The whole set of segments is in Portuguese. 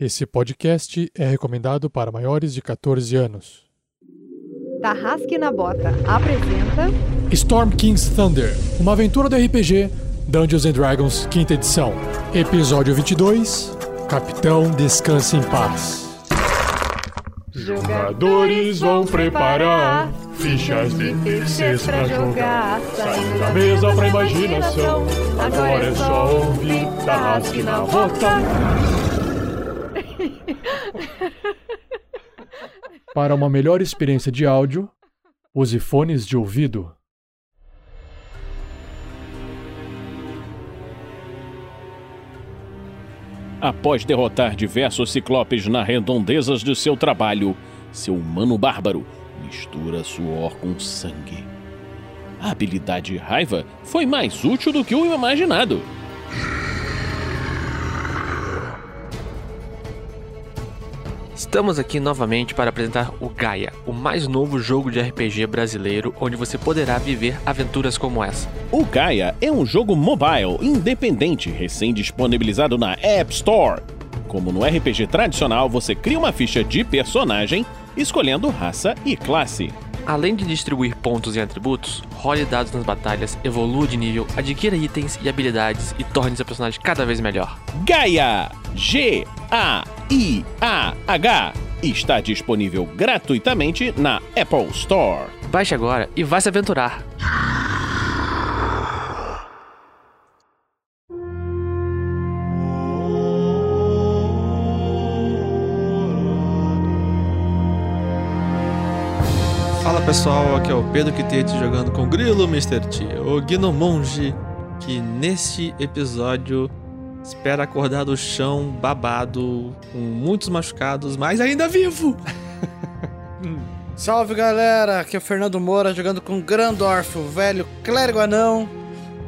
Esse podcast é recomendado para maiores de 14 anos. Tarrasque na Bota apresenta Storm King's Thunder, uma aventura do RPG Dungeons and Dragons, quinta edição. Episódio 22 Capitão Descanse em Paz. Jogadores vão preparar fichas de terceiros pra jogar. Saindo da mesa pra imaginação. Agora é só ouvir Tarrasque na Bota. Para uma melhor experiência de áudio, use fones de ouvido. Após derrotar diversos ciclopes nas redondezas de seu trabalho, seu humano bárbaro mistura suor com sangue. A habilidade raiva foi mais útil do que o imaginado. Estamos aqui novamente para apresentar o Gaia, o mais novo jogo de RPG brasileiro onde você poderá viver aventuras como essa. O Gaia é um jogo mobile independente recém-disponibilizado na App Store. Como no RPG tradicional, você cria uma ficha de personagem escolhendo raça e classe. Além de distribuir pontos e atributos, role dados nas batalhas, evolua de nível, adquira itens e habilidades e torne seu personagem cada vez melhor. Gaia G-A-I-A-H está disponível gratuitamente na Apple Store. Baixe agora e vá se aventurar! Pessoal, aqui é o Pedro Quitete jogando com o Grilo Mr. T, o Gnomonge, que neste episódio espera acordar do chão babado, com muitos machucados, mas ainda vivo! Salve galera, aqui é o Fernando Moura jogando com Grandorf, o velho clérigo anão,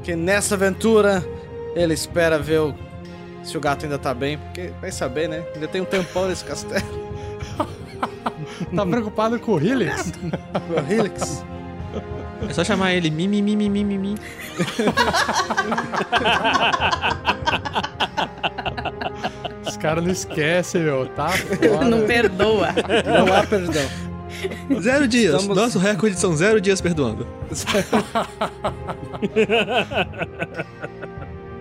que nessa aventura ele espera ver o- se o gato ainda tá bem, porque vai saber, né? Ainda tem um tempão nesse castelo. Tá preocupado com o Helix? O Helix. É só chamar ele Mimi, Mimi, Mimi, Mimi. Os caras não esquecem, meu, tá? Foda. Não perdoa. Não há perdão. Zero dias. Estamos- Nosso recorde são zero dias perdoando.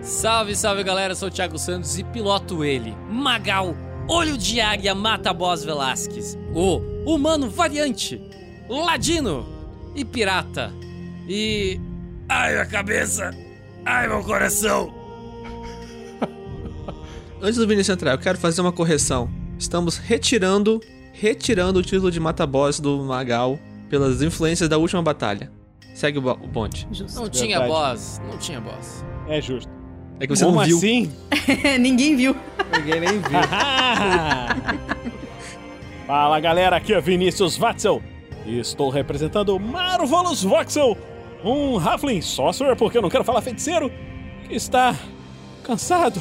Salve, salve galera, eu sou o Thiago Santos e piloto ele, Magal, Olho de Águia Mata Boss Velasquez, o Humano Variante, Ladino e Pirata. E. Ai, a cabeça! Ai, meu coração! Antes do Vinícius entrar, eu quero fazer uma correção. Estamos retirando, retirando o título de Mata-Boss do Magal pelas influências da última batalha. Segue o, o bonde. Não tinha Verdade. boss, não tinha boss. É justo. É que você Como não viu. assim? Ninguém viu. Ninguém nem viu. Fala galera, aqui é Vinícius Watzel. E estou representando Marvelous Voxel, um Halfling Sorcerer, porque eu não quero falar feiticeiro, que está cansado,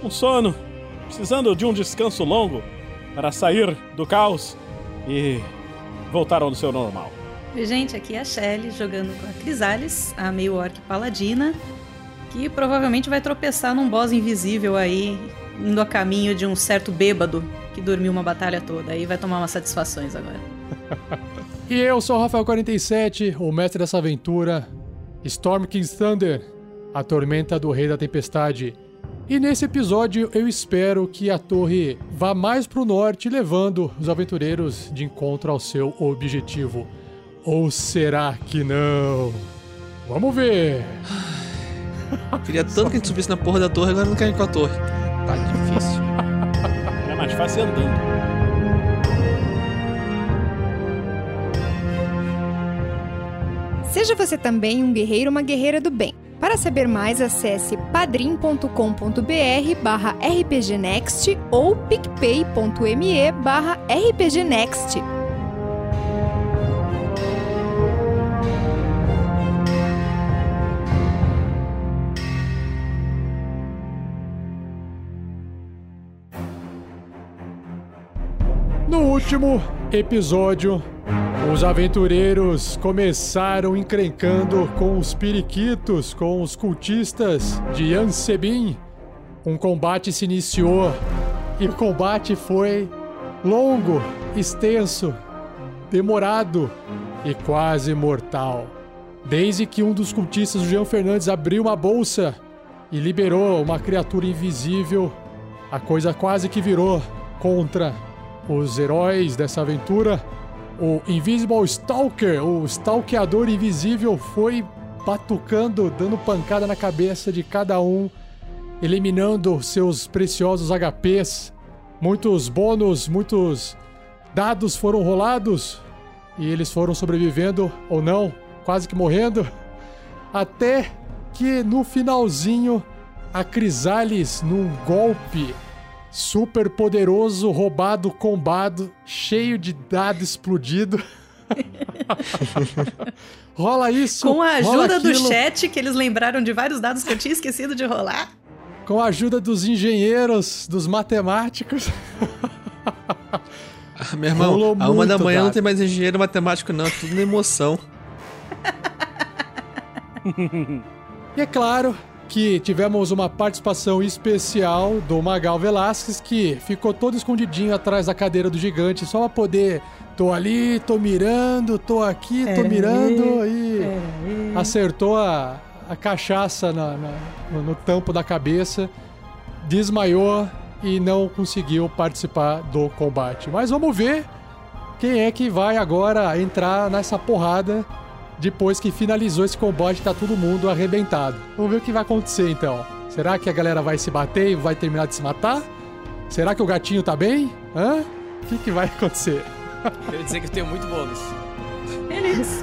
com sono, precisando de um descanso longo para sair do caos e voltar ao seu normal. Gente, aqui é a Shelly jogando com a Crisales, a meio orc paladina, que provavelmente vai tropeçar num boss invisível aí, indo a caminho de um certo bêbado que dormiu uma batalha toda. Aí vai tomar umas satisfações agora. E eu sou o Rafael47, o mestre dessa aventura, Storm King's Thunder, a tormenta do Rei da Tempestade. E nesse episódio eu espero que a torre vá mais pro norte, levando os aventureiros de encontro ao seu objetivo. Ou será que não? Vamos ver! Queria tanto que a gente subisse na porra da torre, agora não quer ir com a torre. Tá difícil. É mais fácil andando. Seja você também um guerreiro ou uma guerreira do bem. Para saber mais, acesse padrim.com.br barra rpgnext ou picpay.me barra rpgnext. Último episódio, os aventureiros começaram encrencando com os periquitos, com os cultistas de Ansebin. Um combate se iniciou E o combate foi longo, extenso, demorado e quase mortal. Desde que um dos cultistas, o Jean Fernandes, abriu uma bolsa e liberou uma criatura invisível, a coisa quase que virou contra os heróis dessa aventura. O Invisible Stalker, o stalkeador invisível, foi batucando, dando pancada na cabeça de cada um, eliminando seus preciosos HPs. Muitos bônus, muitos dados foram rolados e eles foram sobrevivendo ou não, quase que morrendo, até que no finalzinho a Crisales, num golpe super poderoso, roubado, combado, cheio de dado explodido. rola isso. Com a ajuda do chat, que eles lembraram de vários dados que eu tinha esquecido de rolar. Com a ajuda dos engenheiros, dos matemáticos. Ah, meu irmão, Rolou a uma da manhã não dado. tem mais engenheiro matemático, não. É tudo na emoção. E é claro que tivemos uma participação especial do Magal Velasquez, que ficou todo escondidinho atrás da cadeira do gigante, só pra poder. Tô ali, tô mirando, tô aqui, tô mirando e acertou a, a cachaça na- na- no, no tampo da cabeça, desmaiou e não conseguiu participar do combate. Mas vamos ver quem é que vai agora entrar nessa porrada depois que finalizou esse combate tá todo mundo arrebentado. Vamos ver o que vai acontecer então. Será que a galera vai se bater e vai terminar de se matar? Será que o gatinho tá bem? Hã? O que, que vai acontecer? Quero dizer que eu tenho muito bônus. Eles.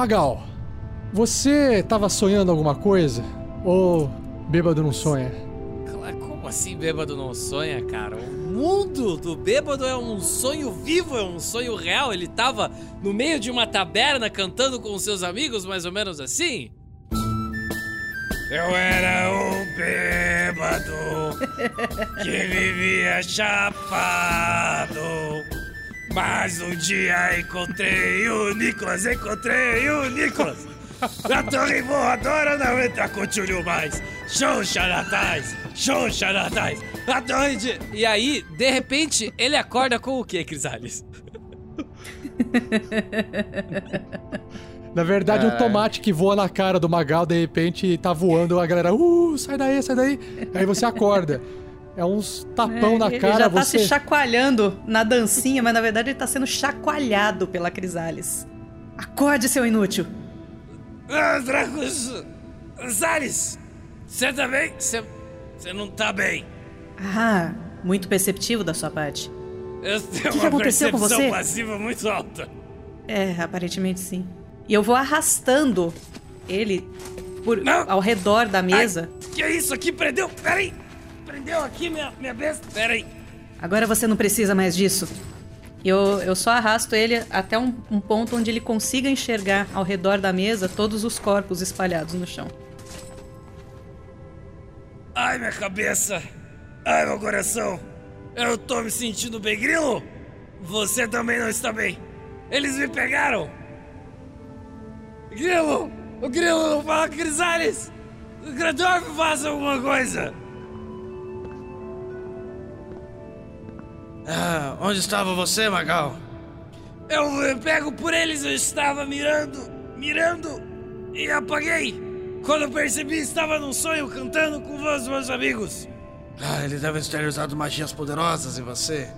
Magal, você tava sonhando alguma coisa? Ou bêbado não sonha? Como assim bêbado não sonha, cara? O mundo do bêbado é um sonho vivo, é um sonho real. Ele tava no meio de uma taberna cantando com os seus amigos, mais ou menos assim? Eu era um bêbado que vivia chapado. Mas um dia encontrei o Nicolas, encontrei o Nicolas. A torre voadora não entra com tchulho mais. Xoxa natais, xoxa natais. A torre de... E aí, de repente, ele acorda com o quê, Crisales? Na verdade, um tomate que voa na cara do Magal, de repente tá voando, a galera, uh, sai daí, sai daí. Aí você acorda. É uns tapão na ele cara, já tá você. se chacoalhando na dancinha, mas na verdade ele tá sendo chacoalhado pela Crisales. Acorde, seu inútil! Ah, Dracos... Salles, você tá bem? Você... Você não tá bem. Ah, muito perceptivo da sua parte. Eu tenho que uma aconteceu com percepção você? passiva muito alta. É, aparentemente sim. E eu vou arrastando ele por, Não. ao redor da mesa. Que é isso aqui? Prendeu? Peraí. Prendeu aqui minha, minha besta. Peraí. Agora você não precisa mais disso. Eu, eu só arrasto ele até um, um ponto onde ele consiga enxergar ao redor da mesa todos os corpos espalhados no chão. Ai, minha cabeça. Ai, meu coração. Eu tô me sentindo bem, Grilo. Você também não está bem. Eles me pegaram. Grilo. O Grilo não fala Crisales. O Grandorf faça alguma coisa. Ah, onde estava você, Magal? Eu, eu pego por eles, eu estava mirando, mirando e apaguei. Quando eu percebi, estava num sonho cantando com os meus amigos. Ah, ele deve ter usado magias poderosas em você.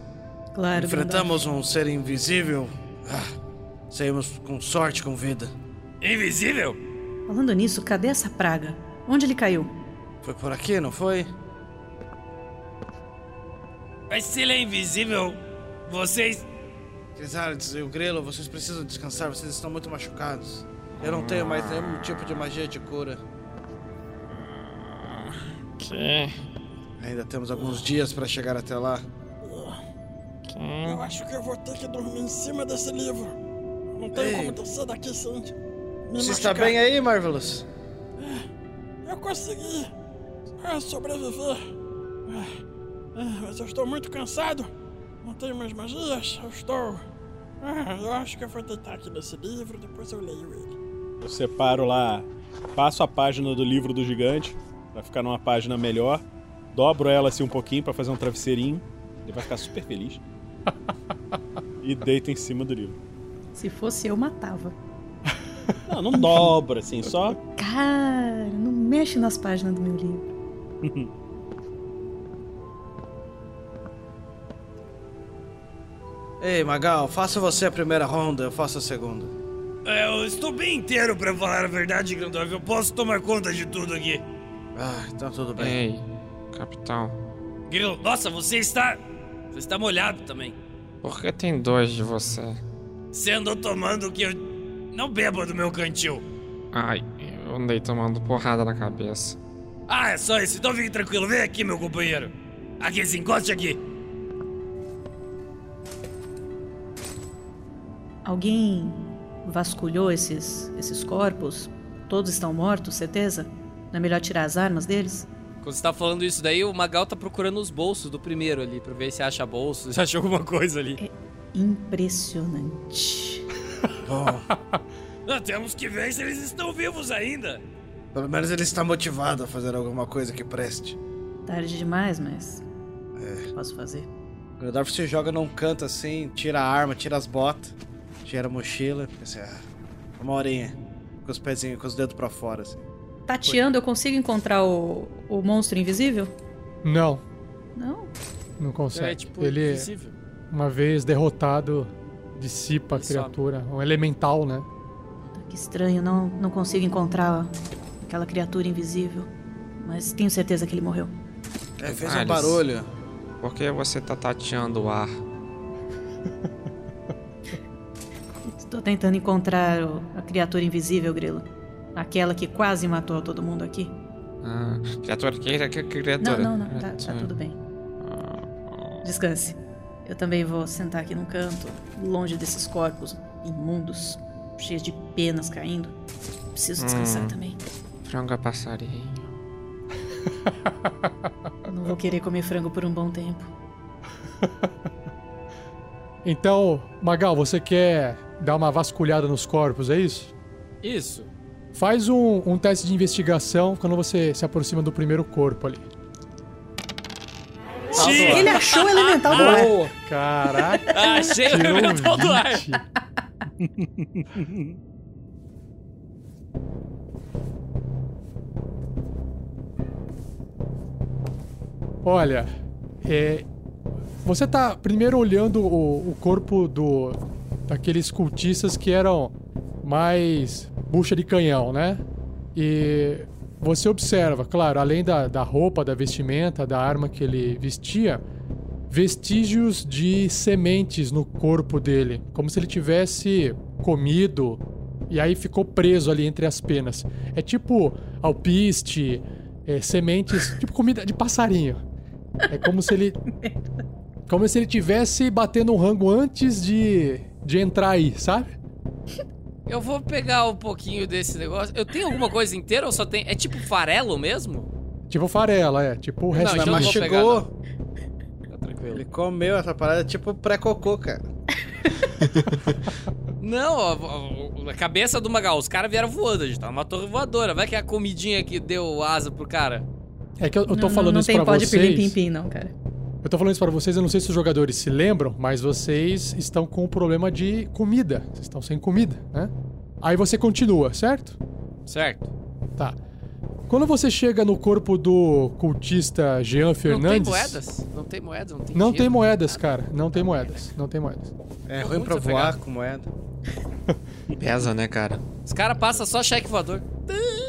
Claro, Enfrentamos um ser invisível. Ah, saímos com sorte com vida. Invisível? Falando nisso, cadê essa praga? Onde ele caiu? Foi por aqui, não foi? Mas se ele é invisível, vocês. Crisales e o Grelo, vocês precisam descansar, vocês estão muito machucados. Eu não tenho mais nenhum tipo de magia de cura. Que? Ainda temos alguns dias para chegar até lá. Que? Eu acho que eu vou ter que dormir em cima desse livro. Não tenho Ei. como descer daqui sem me Você está machucar. bem aí, Marvelous? Eu consegui ah, sobreviver. Ah, mas eu estou muito cansado. Não tenho mais magias. Eu estou. Ah, eu acho que eu vou deitar aqui nesse livro, depois eu leio ele. Eu separo lá, passo a página do livro do gigante, pra ficar numa página melhor. Dobro ela assim um pouquinho pra fazer um travesseirinho. Ele vai ficar super feliz. e deito em cima do livro. Se fosse eu, matava. Não, não dobra, assim, só. Cara, não mexe nas páginas do meu livro. Ei, Magal, faça você a primeira ronda, eu faço a segunda. É, Eu estou bem inteiro pra falar a verdade, Grandorf. Eu posso tomar conta de tudo aqui. Ah, então tudo bem. Ei, capitão. Grilo, nossa, você está. Você está molhado também. Por que tem dois de você? Você andou tomando o que eu. Não beba do meu cantil. Ai, eu andei tomando porrada na cabeça. Ah, é só isso. Então fique tranquilo. Vem aqui, meu companheiro. Aqui, se encoste aqui. Alguém vasculhou esses, esses corpos? Todos estão mortos, certeza? Não é melhor tirar as armas deles? Quando você tá falando isso daí, o Magal tá procurando os bolsos do primeiro ali, pra ver se acha bolsos, se acha alguma coisa ali. Impressionante. Bom, Ah, temos que ver se eles estão vivos ainda. pelo menos ele está motivado a fazer alguma coisa que preste. Tarde demais, mas. Que posso fazer? O Gandalf se joga num canto assim, tira a arma, tira as botas, tira a mochila, assim, ah, uma horinha, com os pezinhos, com os dedos pra fora, assim. Tateando, eu consigo encontrar o, o monstro invisível? Não, Não. não consegue. É tipo ele, invisível. uma vez derrotado, dissipa Ele a criatura. Um elemental, né? Que estranho, não, não consigo encontrar aquela criatura invisível. Mas tenho certeza que ele morreu. É, fez Alice. um barulho. Por que você tá tateando o ar? Estou tentando encontrar o- a criatura invisível, Grilo. Aquela que quase matou todo mundo aqui. Ah, criatura, que, que, que Não, criatura? não, não, tá, tá tudo bem. Descanse. Eu também vou sentar aqui num canto, longe desses corpos imundos, cheios de penas caindo. Preciso descansar Hum. também. Frango a passarinho. Não vou querer comer frango por um bom tempo. Então, Magal, você quer dar uma vasculhada nos corpos, é isso? Isso. Faz um, um teste de investigação quando você se aproxima do primeiro corpo ali. Ele achou o elemental do ar. Boa. Caraca, Achei o elemental do ar. 20. Olha, é, você tá primeiro olhando o, o corpo do daqueles cultistas que eram mais bucha de canhão, né? E você observa, claro, além da, da roupa, da vestimenta, da arma que ele vestia, vestígios de sementes no corpo dele, como se ele tivesse comido e aí ficou preso ali entre as penas. É tipo alpiste, é, sementes, tipo comida de passarinho. É como se ele como se ele tivesse batendo um rango antes de de entrar aí, sabe? Eu vou pegar um pouquinho desse negócio. Eu tenho alguma coisa inteira ou só tem. É tipo farelo mesmo? Tipo farela, é, tipo o resto Não, da então não pegar, mastigou. não. Tá tranquilo. Ele comeu essa parada tipo pré-cocô, cara. Não, a, a- a cabeça do Magal, os caras vieram voando, a gente tá numa torre voadora. Vai que é a comidinha que deu asa pro cara. É que eu, eu tô não, falando não, isso tem pra pó de vocês. pirlim-pim-pim, não, cara. Eu tô falando isso pra vocês, eu não sei se os jogadores se lembram, mas vocês estão com o problema de comida. Vocês estão sem comida, né? Aí você continua, certo? Certo? Tá. Quando você chega no corpo do cultista Jean Não tem Fernandes. moedas? Não tem moedas, não tem Não dinheiro. tem moedas, cara. Não tem moedas. Não tem moedas. É ruim pra voar com moeda. Pesa, né, cara? Os caras passam só cheque voador.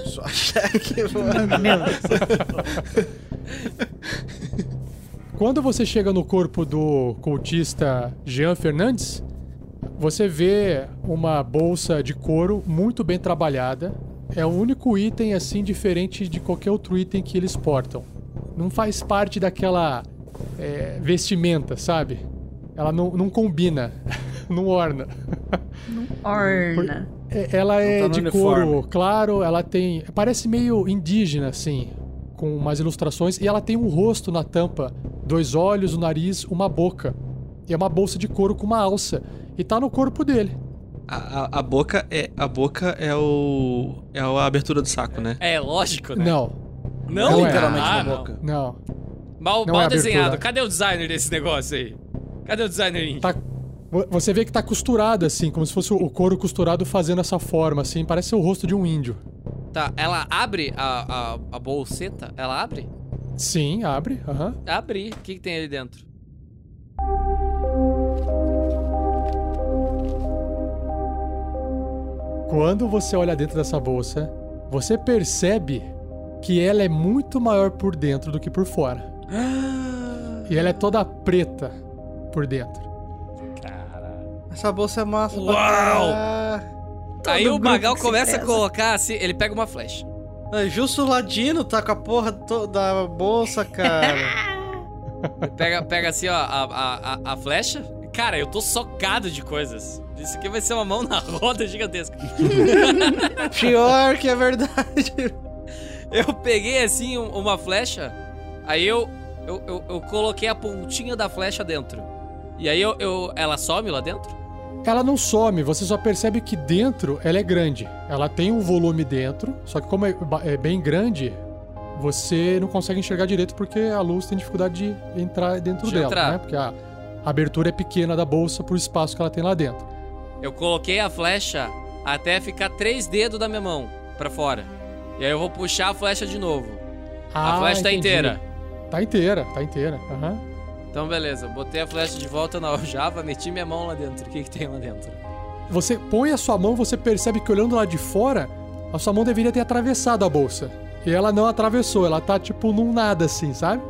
Só cheque, mano. Quando você chega no corpo do cultista Jean Fernandes, você vê uma bolsa de couro muito bem trabalhada. É o único item assim diferente de qualquer outro item que eles portam. Não faz parte daquela é, vestimenta, sabe? Ela não, não combina, não orna. Orna. É, Ela é tá de uniforme. couro claro, ela tem. Parece meio indígena, assim, com umas ilustrações. E ela tem um rosto na tampa: dois olhos, um nariz, uma boca. E é uma bolsa de couro com uma alça. E tá no corpo dele. A, a, a boca é a boca é o é a abertura do saco, né? É lógico, né? Não, Não, Não é. Literalmente Ah, na boca. não. Mal, Não mal é desenhado. Cadê o designer desse negócio aí? Cadê o designer? Tá. vo- Você vê que tá costurado, assim, como se fosse o couro costurado fazendo essa forma, assim. Parece ser o rosto de um índio. Tá, ela abre a, a, a bolseta? Ela abre? Sim, abre. Aham. Abre. O que, que tem ali dentro? Quando você olha dentro dessa bolsa, você percebe que ela é muito maior por dentro do que por fora. E ela é toda preta por dentro. Essa bolsa é massa. pra Uau! caralho. Aí o Magal começa a colocar assim, ele pega uma flecha. É, Justo o Ladino tá com a porra da bolsa, cara. Pega, pega assim, ó, a, a, a, a flecha. Cara, eu tô socado de coisas. Isso aqui vai ser uma mão na roda gigantesca. Pior que é verdade. Eu peguei assim um- uma flecha, aí eu, eu, eu, eu coloquei a pontinha da flecha dentro. E aí eu, eu, ela some lá dentro? Ela não some, você só percebe que dentro ela é grande. Ela tem um volume dentro, só que como é, é bem grande, você não consegue enxergar direito porque a luz tem dificuldade de entrar dentro De dela, entrar. né? Porque a a abertura é pequena da bolsa pro espaço que ela tem lá dentro. Eu coloquei a flecha até ficar três dedos da minha mão pra fora. E aí eu vou puxar a flecha de novo. a Ah, flecha tá entendi. inteira. Tá inteira, tá inteira. Aham. Então beleza, botei a flecha de volta na aljava, meti minha mão lá dentro. O que, que tem lá dentro? Você põe a sua mão, você percebe que olhando lá de fora, a sua mão deveria ter atravessado a bolsa. E ela não atravessou, ela tá tipo num nada assim, sabe?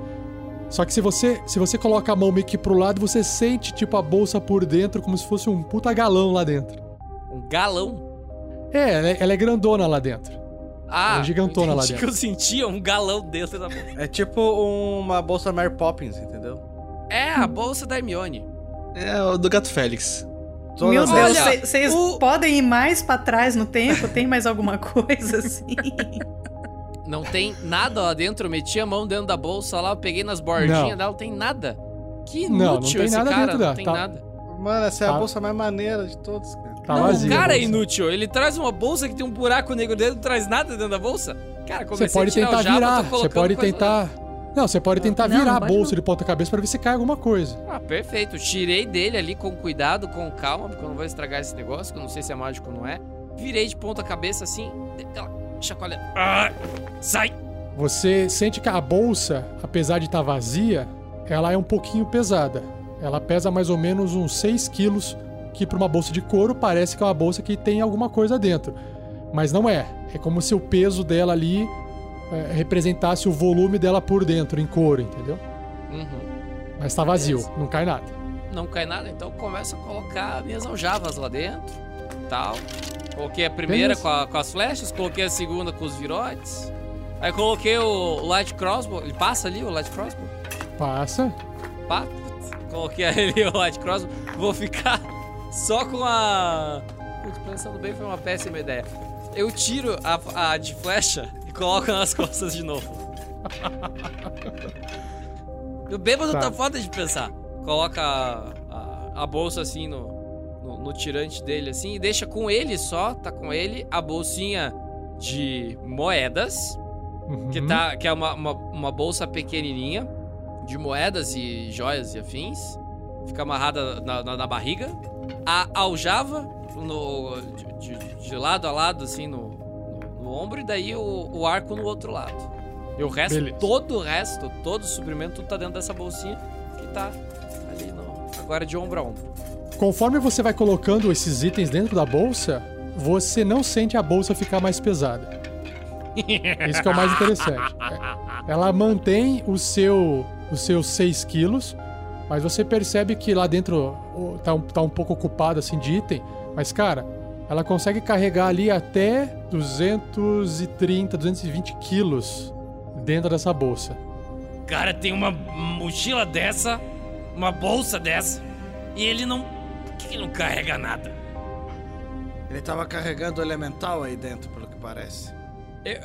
Só que se você, se você coloca a mão meio que pro lado, você sente tipo a bolsa por dentro como se fosse um puta galão lá dentro. Um galão. É, ela é, ela é grandona lá dentro. Ah, É gigantona lá dentro. que eu sentia um galão dentro da bolsa. É tipo uma bolsa Mary Poppins, entendeu? É a bolsa da Hermione. É o do Gato Félix. Toda Meu Deus, vocês o- podem ir mais pra trás no tempo? Tem mais alguma coisa assim? Não tem nada lá dentro. Eu meti a mão dentro da bolsa lá, eu peguei nas bordinhas Não. dela, não tem nada. Que Não, não inútil tem esse nada cara, dentro não dela, tem tá- nada. Mano, essa é a Tá. bolsa mais maneira de todos, cara. Tá não, vazia. o cara a é inútil. Ele traz uma bolsa que tem um buraco negro dentro, não traz nada dentro da bolsa. Cara, comecei Você pode a tirar tentar o java, virar, você pode coisa lá tentar. Não, você pode tentar Não, virar não a bolsa não. de ponta cabeça pra ver se cai alguma coisa. Ah, perfeito. Tirei dele ali com cuidado, com calma, porque eu não vou estragar esse negócio, que eu não sei se é mágico ou não é. Virei de ponta cabeça assim, aquela chacoalha. Ah, sai! Você sente que a bolsa, apesar de estar vazia, ela é um pouquinho pesada. Ela pesa mais ou menos uns 6 quilos, que para uma bolsa de couro parece que é uma bolsa que tem alguma coisa dentro. Mas não é. É como se o peso dela ali é, representasse o volume dela por dentro, em couro, entendeu? Uhum. Mas tá vazio, Beleza. não cai nada. Não cai nada, então eu começo a colocar minhas aljavas lá dentro. Tal. Coloquei a primeira com, a- com as flechas, coloquei a segunda com os virotes. Aí coloquei o light crossbow. Ele passa ali o light crossbow? Passa. Pá, coloquei ali o light crossbow. Vou ficar só com a. Putz, pensando bem, foi uma péssima ideia. Eu tiro a, a de flecha coloco nas costas de novo. O bêbado tá. Tá. foda de pensar. Coloca a, a, a bolsa assim no, no, no tirante dele assim e deixa com ele só, tá com ele, a bolsinha de moedas, Uhum. que, tá, que é uma, uma, uma bolsa pequenininha de moedas e joias e afins. Fica amarrada na, na, na barriga. A aljava no, de, de- de lado a lado, assim, no ombro e daí o, o arco no outro lado. E o resto, Beleza. todo o resto, todo o suprimento, tudo tá dentro dessa bolsinha que tá ali no, agora de ombro a ombro. Conforme você vai colocando esses itens dentro da bolsa, você não sente a bolsa ficar mais pesada. Isso que é o mais interessante. Ela mantém o seu, os seus 6 quilos, mas você percebe que lá dentro tá um, tá um pouco ocupado assim de item. Mas, cara, ela consegue carregar ali até 230, 220 quilos dentro dessa bolsa. Cara, tem uma mochila dessa, uma bolsa dessa, e ele não. Por que ele não carrega nada? Ele tava carregando o elemental aí dentro, pelo que parece.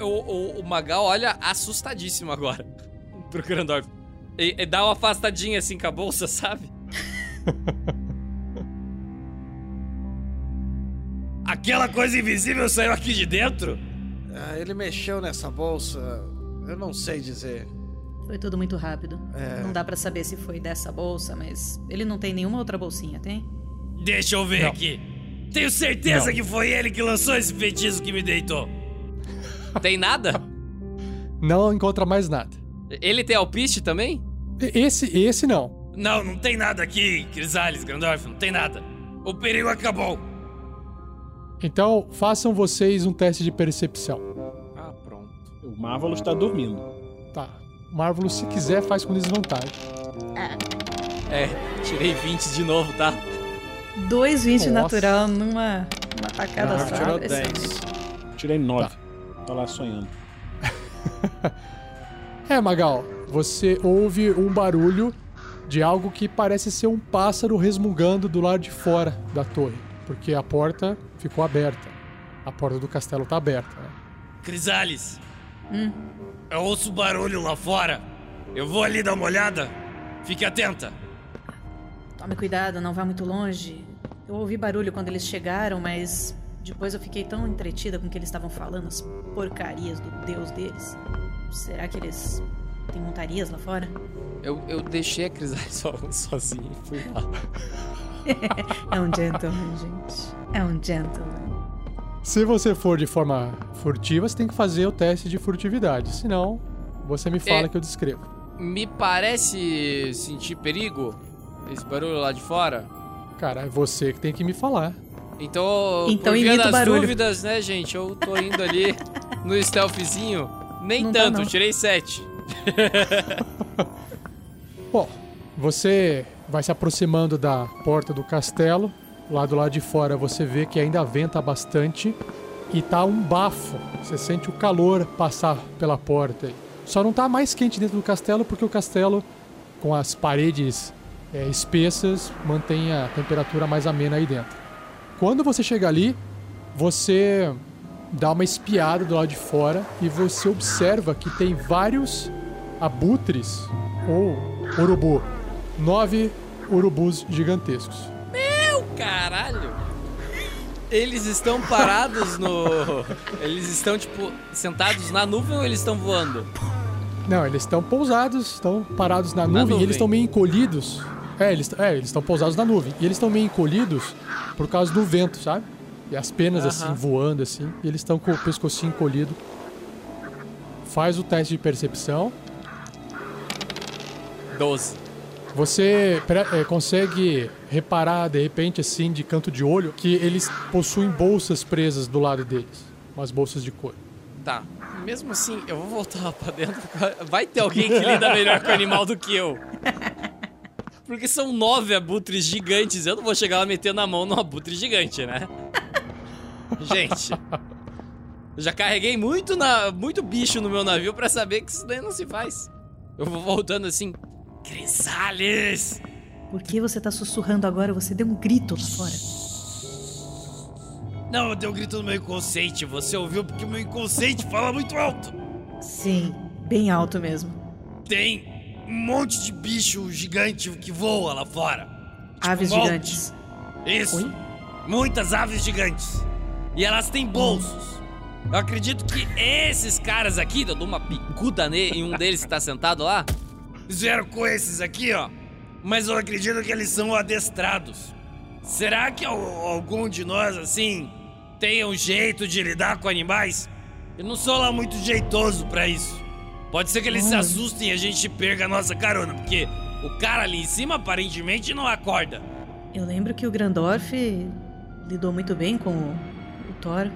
O, o, o Magal olha assustadíssimo agora pro Grandorf. E, e dá uma afastadinha assim com a bolsa, sabe? Aquela coisa invisível saiu aqui de dentro? Ah, ele mexeu nessa bolsa. Eu não sei dizer. Foi tudo muito rápido. É. Não dá pra saber se foi dessa bolsa, mas ele não tem nenhuma outra bolsinha, tem? Deixa eu ver Não. aqui. Tenho certeza Não. que foi ele que lançou esse feitiço que me deitou. Tem nada? Não encontra mais nada. Ele tem alpiste também? Esse, esse não. Não, não tem nada aqui, Crisales, Grandorf, não tem nada. O perigo acabou. Então, façam vocês um teste de percepção. Ah, pronto. O Marvelous tá dormindo. Tá. Marvelous, se quiser, faz com desvantagem. É, tirei 20 de novo, tá? 2,20 Nossa. natural numa, numa tacada Ah, só. tirou impressionante. 10. Tirei nove. Tá. Tô lá sonhando. É, Magal, você ouve um barulho de algo que parece ser um pássaro resmungando do lado de fora da torre, porque a porta ficou aberta. A porta do castelo tá aberta, né? Crisales, Hum. eu ouço barulho lá fora. Eu vou ali dar uma olhada. Fique atenta. Tome cuidado, não vá muito longe. Eu ouvi barulho quando eles chegaram, mas depois eu fiquei tão entretida com o que eles estavam falando, as porcarias do deus deles. Será que eles têm montarias lá fora? Eu, eu deixei a Crisales falando sozinho e fui lá. É um gentleman, gente. É um gentleman. Se você for de forma furtiva, você tem que fazer o teste de furtividade. Senão, você me fala É. que eu descrevo. Me parece sentir perigo esse barulho lá de fora. Cara, é você que tem que me falar. Então, Então por via das barulho. dúvidas, né, gente? Eu tô indo ali no stealthzinho. Nem Não tanto, tirei 7. Bom, você vai se aproximando da porta do castelo. Lá do lado de fora você vê que ainda venta bastante e tá um bafo. Você sente o calor passar pela porta. Só não tá mais quente dentro do castelo porque o castelo, com as paredes é, espessas, mantém a temperatura mais amena aí dentro. Quando você chega ali, você dá uma espiada do lado de fora e você observa que tem vários abutres ou urubu. Nove urubus gigantescos. Caralho! Eles estão parados no. Eles estão, tipo, sentados na nuvem ou eles estão voando? Não, eles estão pousados, estão parados na, Na nuvem, e nuvem. eles estão meio encolhidos. É, eles é, estão pousados na nuvem. E eles estão meio encolhidos por causa do vento, sabe? E as penas assim Aham. voando assim, e eles estão com o pescocinho encolhido. Faz o teste de percepção. 12. Você é, consegue reparar de repente assim de canto de olho que eles possuem bolsas presas do lado deles, umas bolsas de couro. Tá. Mesmo assim, eu vou voltar pra dentro. Vai ter alguém que lida melhor com o animal do que eu. Porque são nove abutres gigantes. Eu não vou chegar lá metendo a mão num abutre gigante, né? Gente. Eu já carreguei muito, na, muito bicho no meu navio pra saber que isso daí não se faz. Eu vou voltando assim. Crisales! Por que você tá sussurrando agora? Você deu um grito lá fora. Não, eu dei um grito no meu inconsciente. Você ouviu porque o meu inconsciente fala muito alto. Sim, bem alto mesmo. Tem um monte de bicho gigante que voa lá fora. Tipo, Aves um gigantes. Isso. Muitas aves gigantes. E elas têm bolsos. Eu acredito que esses caras aqui, eu dou uma bicuda ne- em um deles que tá sentado lá. Eles vieram com esses aqui, ó. Mas eu acredito que eles são adestrados. Será que al- algum de nós, assim, tem um jeito de lidar com animais? Eu não sou lá muito jeitoso pra isso. Pode ser que eles se assustem e a gente perca a nossa carona, porque o cara ali em cima aparentemente não acorda. Eu lembro que o Grandorf lidou muito bem com o, o Thor.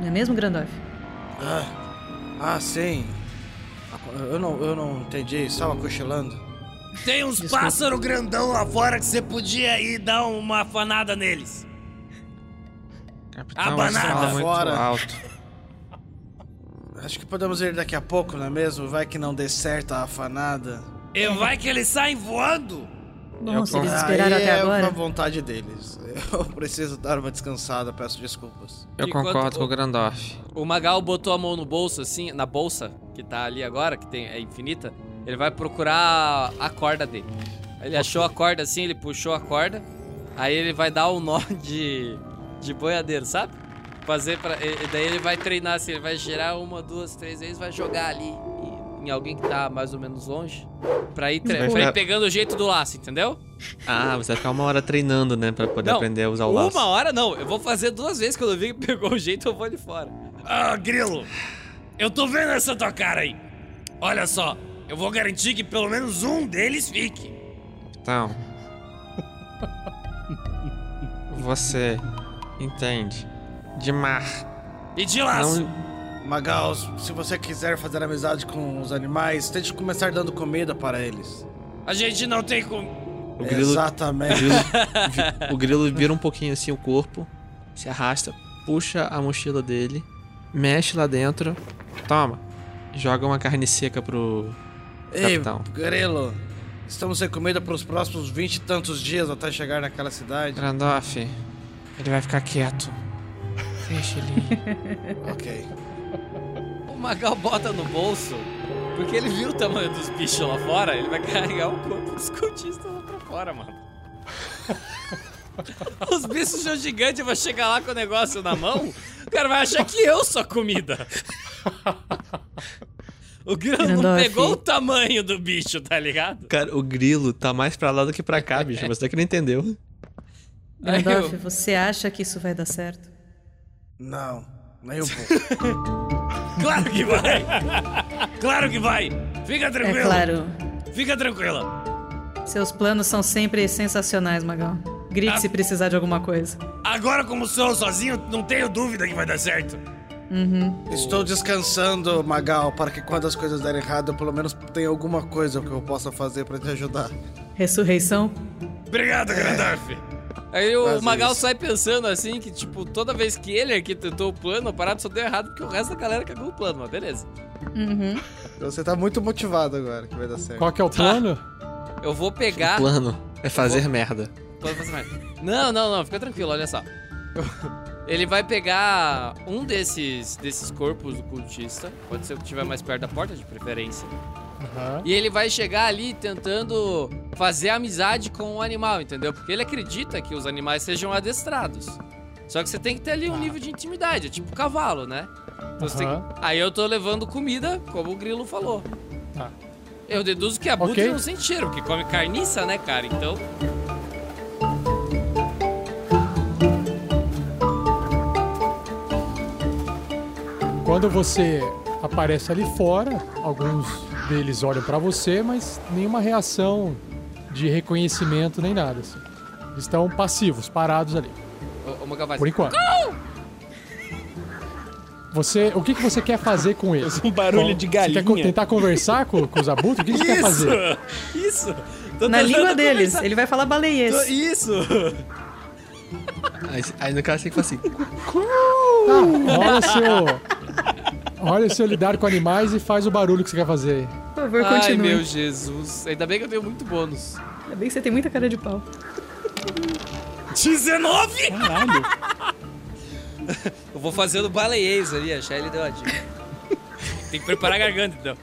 Não é mesmo, Grandorf? Ah, ah, sim. Eu não, eu não entendi, estava cochilando. Tem uns Desculpa. pássaros grandão lá fora que você podia ir dar uma afanada neles. Capitão, Abanada. fala muito Fora. alto. Acho que podemos ir daqui a pouco, não é mesmo? Vai que não dê certo a afanada. E vai que eles saem voando. Bom, se eles esperaram até é agora. a vontade deles. Eu preciso dar uma descansada, peço desculpas. Eu Enquanto concordo o- com o Grandorf. O Magal botou a mão no bolso, assim, na bolsa, que tá ali agora, que tem, é infinita. Ele vai procurar a corda dele. Ele achou a corda assim, ele puxou a corda. Aí ele vai dar o nó de, de boiadeiro, sabe? Fazer pra. E, e daí ele vai treinar assim, ele vai girar uma, duas, três vezes, vai jogar ali em, alguém que tá mais ou menos longe. Pra ir, pra ir pegando o jeito do laço, entendeu? Ah, você vai ficar uma hora treinando, né? Pra poder Não, aprender a usar o laço. Uma hora não, eu vou fazer duas vezes quando eu vi que pegou o jeito, eu vou ali fora. Ah, Grilo, eu tô vendo essa tua cara aí. Olha só, eu vou garantir que pelo menos um deles fique. Então. Você entende de mar. E de laço. Não, Magal, se você quiser fazer amizade com os animais, tente começar dando comida para eles. A gente não tem como. O grilo, o, Exatamente. grilo, vi- o grilo vira um pouquinho assim o corpo, se arrasta, puxa a mochila dele, mexe lá dentro, toma, joga uma carne seca pro Ei, capitão. Grilo, estamos sem comida para os próximos vinte e tantos dias até chegar naquela cidade. Grandorf, ele vai ficar quieto. Deixa ele ir. Ok. O Magal bota no bolso, porque ele viu o tamanho dos bichos lá fora, ele vai carregar o corpo dos cultistas lá pra fora, mano. Os bichos são gigantes, eu vou chegar lá com o negócio na mão, o cara vai achar que eu sou comida. O grilo não pegou o tamanho do bicho, tá ligado? Cara, o grilo tá mais pra lá do que pra cá, bicho. Você que não entendeu. Grandorf, eu- você acha que isso vai dar certo? Não, nem um pouco. Claro que vai! Claro que vai! Fica É tranquilo! claro. Fica tranquila! Seus planos são sempre sensacionais, Magal. Grite Ah. se precisar de alguma coisa. Agora, como sou eu sozinho, não tenho dúvida que vai dar certo. Estou descansando, Magal, para que quando as coisas derem errado, eu pelo menos tenha alguma coisa que eu possa fazer para te ajudar. Ressurreição? Obrigado, Grandorf. Aí o Quase Magal isso. sai pensando assim que, tipo, toda vez que ele arquitetou o plano, a parada só deu errado porque o resto da galera cagou o plano, mas beleza. Uhum. Você tá muito motivado agora que vai dar certo. Qual que é o plano? Eu vou pegar. O plano é fazer merda. Plano fazer mais. Não, não, não, fica tranquilo, olha só. Ele vai pegar um desses, desses corpos do cultista, pode ser o que estiver mais perto da porta, de preferência. Aham. E ele vai chegar ali tentando fazer amizade com o animal, entendeu? Porque ele acredita que os animais sejam adestrados. Só que você tem que ter ali um nível de intimidade, é tipo cavalo, né? Então você tem que-. Aí eu tô levando comida, como o Grilo falou. Tá. Eu deduzo que a Butre Ok. não sente cheiro, porque come carniça, né, cara? Então. Quando você aparece ali fora, alguns deles olham pra você, mas nenhuma reação de reconhecimento nem nada. Assim. Eles estão passivos, parados ali, O, o por enquanto. Você, o que, que você quer fazer com eles? Um barulho de Você quer galinha. tentar conversar com, com os abutres? O que, que você quer fazer? Isso! Tô Na língua deles. conversar. Ele vai falar baleiês. Tô- Isso! Aí, aí no caso tem que falar assim. Tá, rola o seu. Olha o seu lidar com animais e faz o barulho que você quer fazer. Por favor, Ai, continue. meu Jesus. Ainda bem que eu tenho muito bônus. Ainda bem que você tem muita cara de pau. 19! Caralho. Eu vou fazendo baleiês ali, a Shelly deu a dica. Tem que preparar a garganta, então.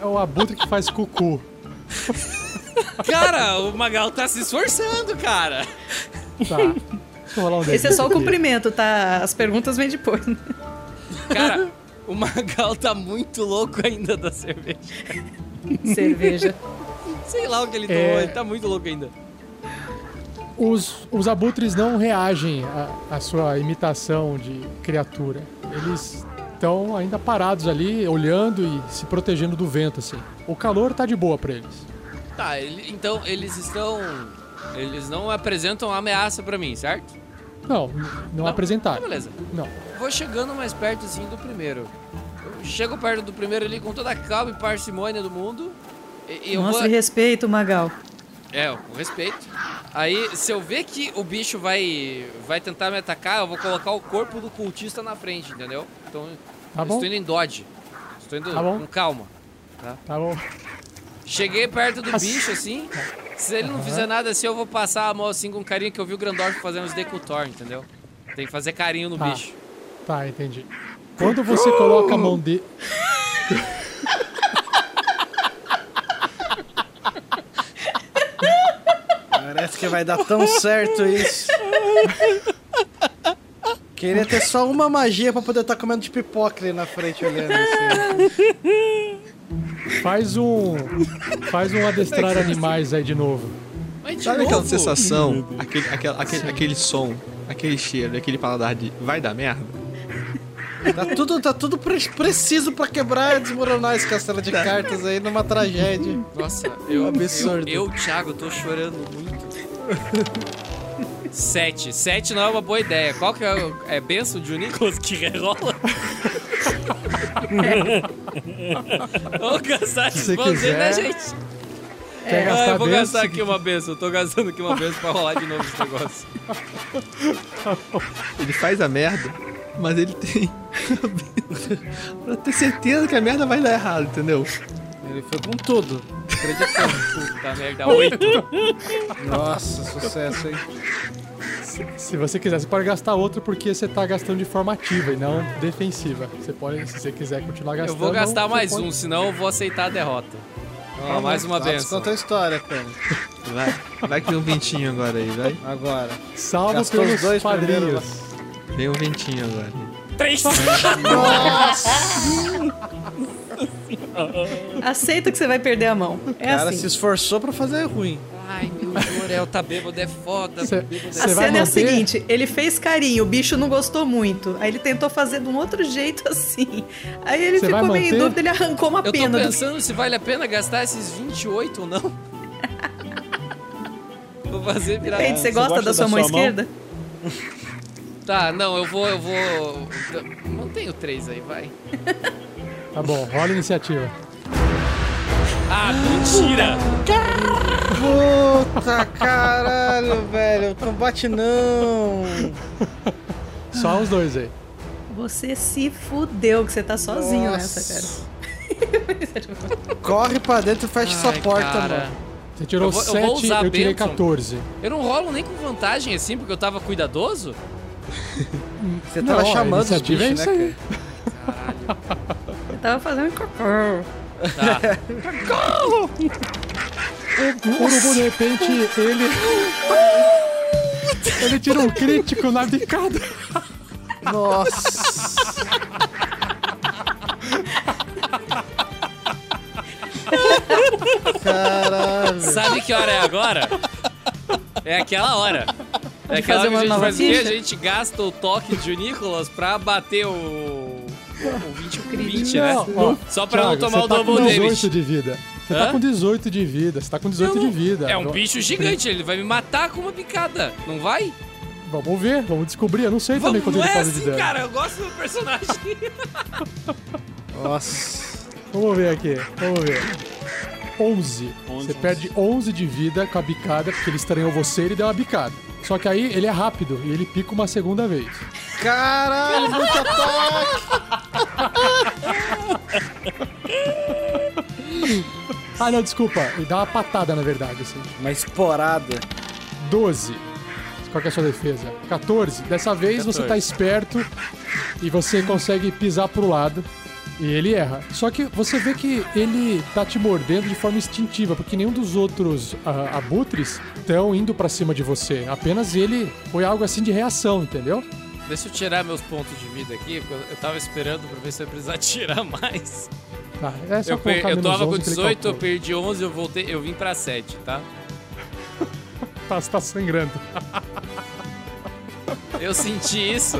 É o abutre que faz cucu. Cara, o Magal tá se esforçando, cara. Tá. Deixa eu rolar um Esse é D20 só o cumprimento, tá? As perguntas vêm depois. né? Cara, o Magal tá muito louco ainda da cerveja. Cerveja. Sei lá o que ele tomou, É. ele tá muito louco ainda. Os, os abutres não reagem à, à sua imitação de criatura. Eles estão ainda parados ali, olhando e se protegendo do vento, assim. O calor tá de boa pra eles. Tá, ele- então eles estão. Eles não apresentam ameaça pra mim, certo? Não, não, Não? apresentaram. Então, beleza. Não. Vou chegando mais perto assim do primeiro. Eu chego perto do primeiro ali com toda a calma e parcimônia do mundo. E, e eu Mostre vou. respeito, Magal. É, com respeito. Aí, se eu ver que o bicho vai vai tentar me atacar, eu vou colocar o corpo do cultista na frente, entendeu? Então, Tá bom. estou indo em dodge. Estou indo Tá bom. com calma. Tá bom. Cheguei perto do bicho, assim. Se ele não fizer nada assim, eu vou passar a mão assim com carinho, que eu vi o Grandorf fazendo os decutor, entendeu? Tem que fazer carinho no Tá. bicho. Tá, entendi. Quando você coloca a mão de. Parece que vai dar tão certo isso. Queria ter só uma magia pra poder estar comendo de pipoca ali na frente olhando assim. Faz um. Faz um adestrar animais aí de novo. Mas de Sabe aquela novo? sensação, aquele, aquela- aquele, aquele som, aquele cheiro, aquele paladar de vai dar merda? Tá tudo, tá tudo pre- preciso pra quebrar e desmoronar esse castelo de cartas aí numa tragédia. Nossa, eu, Absurdo. eu, eu, Thiago, tô chorando muito. Sete. Sete não é uma boa ideia. Qual que é o... É benção de Nicolas que rerola? Vamos Se bons aí, né, quiser. gente? Quer Ah, gastar eu vou benção? gastar aqui uma benção. Eu tô gastando aqui uma benção pra rolar de novo esse negócio. Ele faz a merda, mas ele tem. pra ter certeza que a merda vai dar errado, entendeu? Ele foi com tudo. Puta merda, oito. Nossa, sucesso, hein? Se você quiser, você pode gastar outro porque você tá gastando de forma ativa e não defensiva. Você pode, se você quiser continuar Eu gastando. vou gastar mais pode- um, senão eu vou aceitar a derrota. Ó, mais uma benção. Conta a história, cara. Vai, vai que vem um ventinho agora aí, vai. Agora. Salvo Gastou pelos dois padrinhos. Vem um ventinho agora. Três. Aceita que você vai perder a mão. O É cara assim. se esforçou pra fazer ruim. Ai, meu Jorel, tá bêbado, é foda. Cê- bêbado é A cena é o manter? seguinte, ele fez carinho, o bicho não gostou muito. Aí ele tentou fazer de um outro jeito assim. Aí ele Você ficou meio em dúvida, ele arrancou uma Eu tô pena. do- pensando se vale a pena gastar esses 28 ou não. Vou fazer virar. Depende, você você gosta, gosta da sua da mão sua mão? esquerda? Tá, não, eu vou, eu vou. Mantenho três aí, vai. Tá bom, rola a iniciativa. Ah, mentira! Puta caralho, velho. Combate não. Só os dois aí. Você se fudeu, que você tá sozinho nessa, Nossa. cara. Corre pra dentro e fecha essa Ai, porta, cara. mano. Você tirou Eu vou- eu vou 7, usar eu, tirei Benson. 14. Eu não rolo nem com vantagem assim, porque eu tava cuidadoso? Você tava Não, a chamando os iniciativa bichos, é né, isso cara? Eu tava fazendo cocô. Tá. O urubu, de repente, ele. Ele tira um crítico na bicada. Nossa. Caralho. Sabe que hora é agora? É aquela hora. É aquela fazer hora que a gente faz o quê? A gente gasta o toque de Nicolas pra bater o. O 20 com 20, né? Não, ó, Só pra não Thiago, tomar você o tá double com 18 damage. de vida. Você Hã? tá com 18 de vida. Você tá com 18 de vida. É um Não- bicho gigante, ele vai me matar com uma picada, não vai? Vamos ver, vamos descobrir. Eu não sei também Vamos, quanto não ele é de assim, dano. cara, eu gosto do personagem. Nossa. Vamos ver aqui, vamos ver. 11. 11, Você perde 11 de vida com a bicada, porque ele estranhou você e ele deu uma bicada. Só que aí ele é rápido e ele pica uma segunda vez. Caralho, muito ataque. Ah, não, desculpa. Ele dá uma patada, na verdade, assim. Uma esporada. 12. Qual que é a sua defesa? 14. Dessa vez você 14. tá esperto e você consegue pisar pro lado. E ele erra. Só que você vê que ele tá te mordendo de forma instintiva, porque nenhum dos outros ah, abutres estão indo pra cima de você. Apenas ele foi algo assim de reação, entendeu? Deixa eu tirar meus pontos de vida aqui, porque eu- tava esperando pra ver se eu ia precisar tirar mais. Tá, é só Eu, per- eu tava com 11 que ele 18, eu perdi 11, eu voltei, eu vim pra 7, tá? Tá, você tá sangrando. Eu senti isso.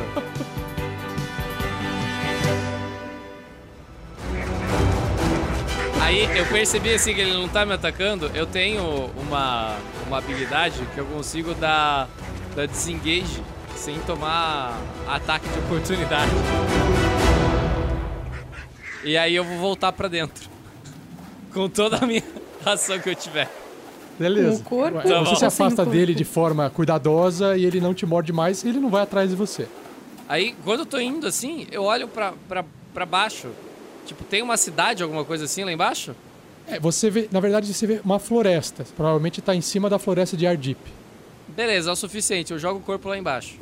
Aí eu percebi assim que ele não tá me atacando. Eu tenho uma, uma habilidade que eu consigo dar, dar disengage sem tomar ataque de oportunidade. E aí eu vou voltar pra dentro. Com toda a minha ação que eu tiver. Beleza. Corpo? Tá você bom. se afasta Sem dele corpo. de forma cuidadosa e ele não te morde mais e ele não vai atrás de você. Aí, quando eu tô indo assim, eu olho pra, pra, pra baixo. Tipo, tem uma cidade, alguma coisa assim lá embaixo? É, você vê, na verdade, você vê uma floresta. Provavelmente tá em cima da floresta de Ardip. Beleza, é o suficiente. Eu jogo o corpo lá embaixo.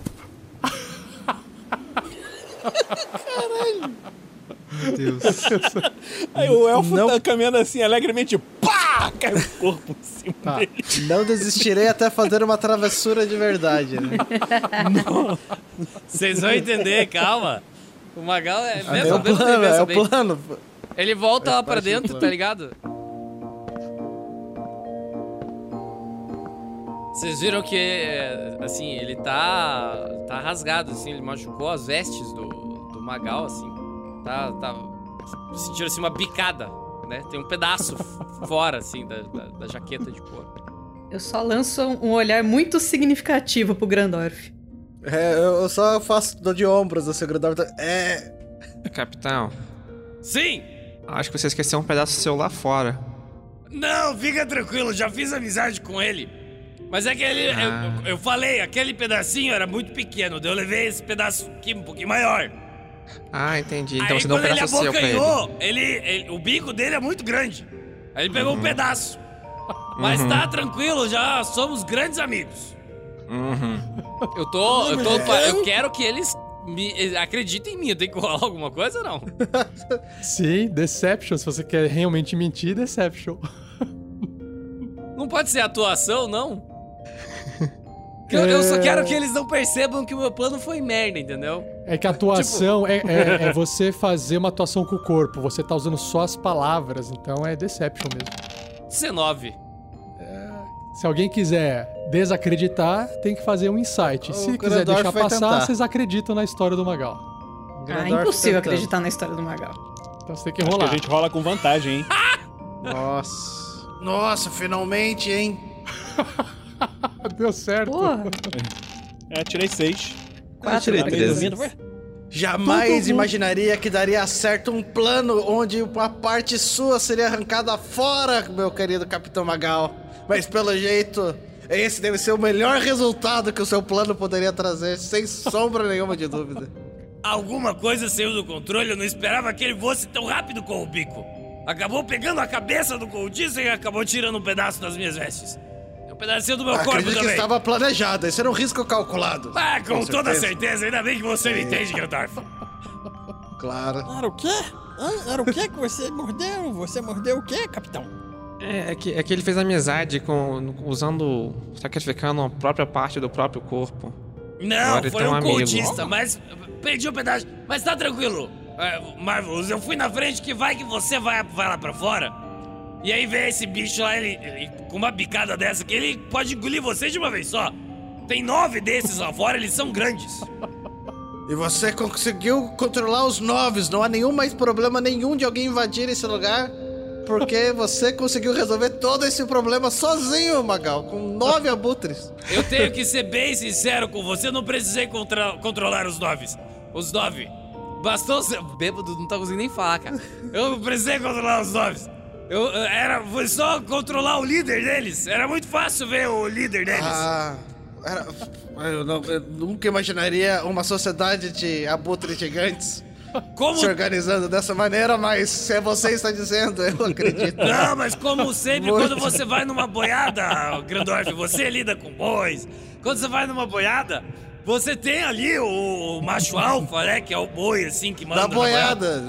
Meu Deus. Aí o elfo Não. tá caminhando assim alegremente, pá! Cai o corpo em cima Tá. dele. Não desistirei até fazer uma travessura de verdade, né? Vocês vão entender, calma. O Magal é. É Mesmo, o mesmo plano, ele é o plano. Ele volta É lá pra dentro, tá ligado? Vocês viram que, é, assim, ele tá. tá rasgado, assim, ele machucou as vestes do, do Magal, assim. Tá. tá sentindo assim uma bicada, né? Tem um pedaço fora, assim, da, da, da jaqueta de couro. Eu só lanço um olhar muito significativo pro Grandorf. É, eu só faço dor de ombros, assim, o Grandorf tá- É. Capitão, Sim! acho que você esqueceu um pedaço seu lá fora. Não, fica tranquilo, já fiz amizade com ele. Mas é que ele. Ah. Eu, eu falei, aquele pedacinho era muito pequeno, eu levei esse pedaço aqui um pouquinho maior. Ah, entendi. Então Aí você deu um pedaço seu pra ele. abocanhou, ele, ele- o bico dele é muito grande. Aí ele pegou um pedaço. Mas Uhum. tá tranquilo, já somos grandes amigos. Uhum. Eu tô. Eu, tô, eu quero que eles me, acreditem em mim. Eu tenho que rolar alguma coisa ou não? Sim, Deception. Se você quer realmente mentir, Deception. Não pode ser atuação, não? Eu, eu só É. quero que eles não percebam que o meu plano foi merda, entendeu? É que a atuação Tipo- é, é- é você fazer uma atuação com o corpo. Você tá usando só as palavras, então é Deception mesmo. 19. Se alguém quiser desacreditar, tem que fazer um insight. O Se quiser Grandorf deixar passar, tentar. vocês acreditam na história do Magal. Ah, Grandorf impossível tentando. acreditar na história do Magal. Então você tem que Acho que rolar. a gente rola com vantagem, hein? Nossa. Nossa, finalmente, hein? Deu certo. Porra, É, tirei seis. quatro tirei ué? Jamais imaginaria que daria certo um plano onde uma parte sua seria arrancada fora, meu querido Capitão Magal. Mas pelo jeito, esse deve ser o melhor resultado que o seu plano poderia trazer, sem sombra nenhuma de dúvida. Alguma coisa saiu do controle, eu não esperava que ele fosse tão rápido com o bico. Acabou pegando a cabeça do cultista e acabou tirando um pedaço das minhas vestes. É um pedacinho do meu corpo Acredito que também. estava planejado, esse era um risco calculado. Ah, com, Com toda certeza. certeza, ainda bem que você me entende, Grandorf. Claro. Era o quê? Hã? Era o quê que você mordeu? Você mordeu o quê, capitão? É, é que, é que ele fez amizade com. usando. sacrificando a própria parte do próprio corpo. Não, Agora foi um um amigo. cultista, mas perdi um pedaço. Mas tá tranquilo, é, Marvelous, eu fui na frente que vai que você vai, vai lá pra fora. E aí vem esse bicho lá, ele, ele- com uma bicada dessa que ele pode engolir você de uma vez só. Tem nove desses lá fora, eles são grandes. E você conseguiu controlar os noves, não há nenhum mais problema nenhum de alguém invadir esse lugar, porque você conseguiu resolver todo esse problema sozinho, Magal, com nove abutres. Eu tenho que ser bem sincero com você, eu não precisei contra- controlar os noves. Os nove. Bastou ser. Bêbado não tá conseguindo nem falar, cara. Eu não precisei controlar os noves. Eu, eu- era, foi só controlar o líder deles. Era muito fácil ver o líder deles. Ah, era, eu, não- eu nunca imaginaria uma sociedade de abutres gigantes Como se organizando dessa maneira, mas se é você que está dizendo, eu acredito. Não, mas como sempre, Muito. quando você vai numa boiada, Grandorf, você lida com bois. Quando você vai numa boiada, você tem ali o, o macho alfa, né? Que é o boi, assim, que manda Da na boiada.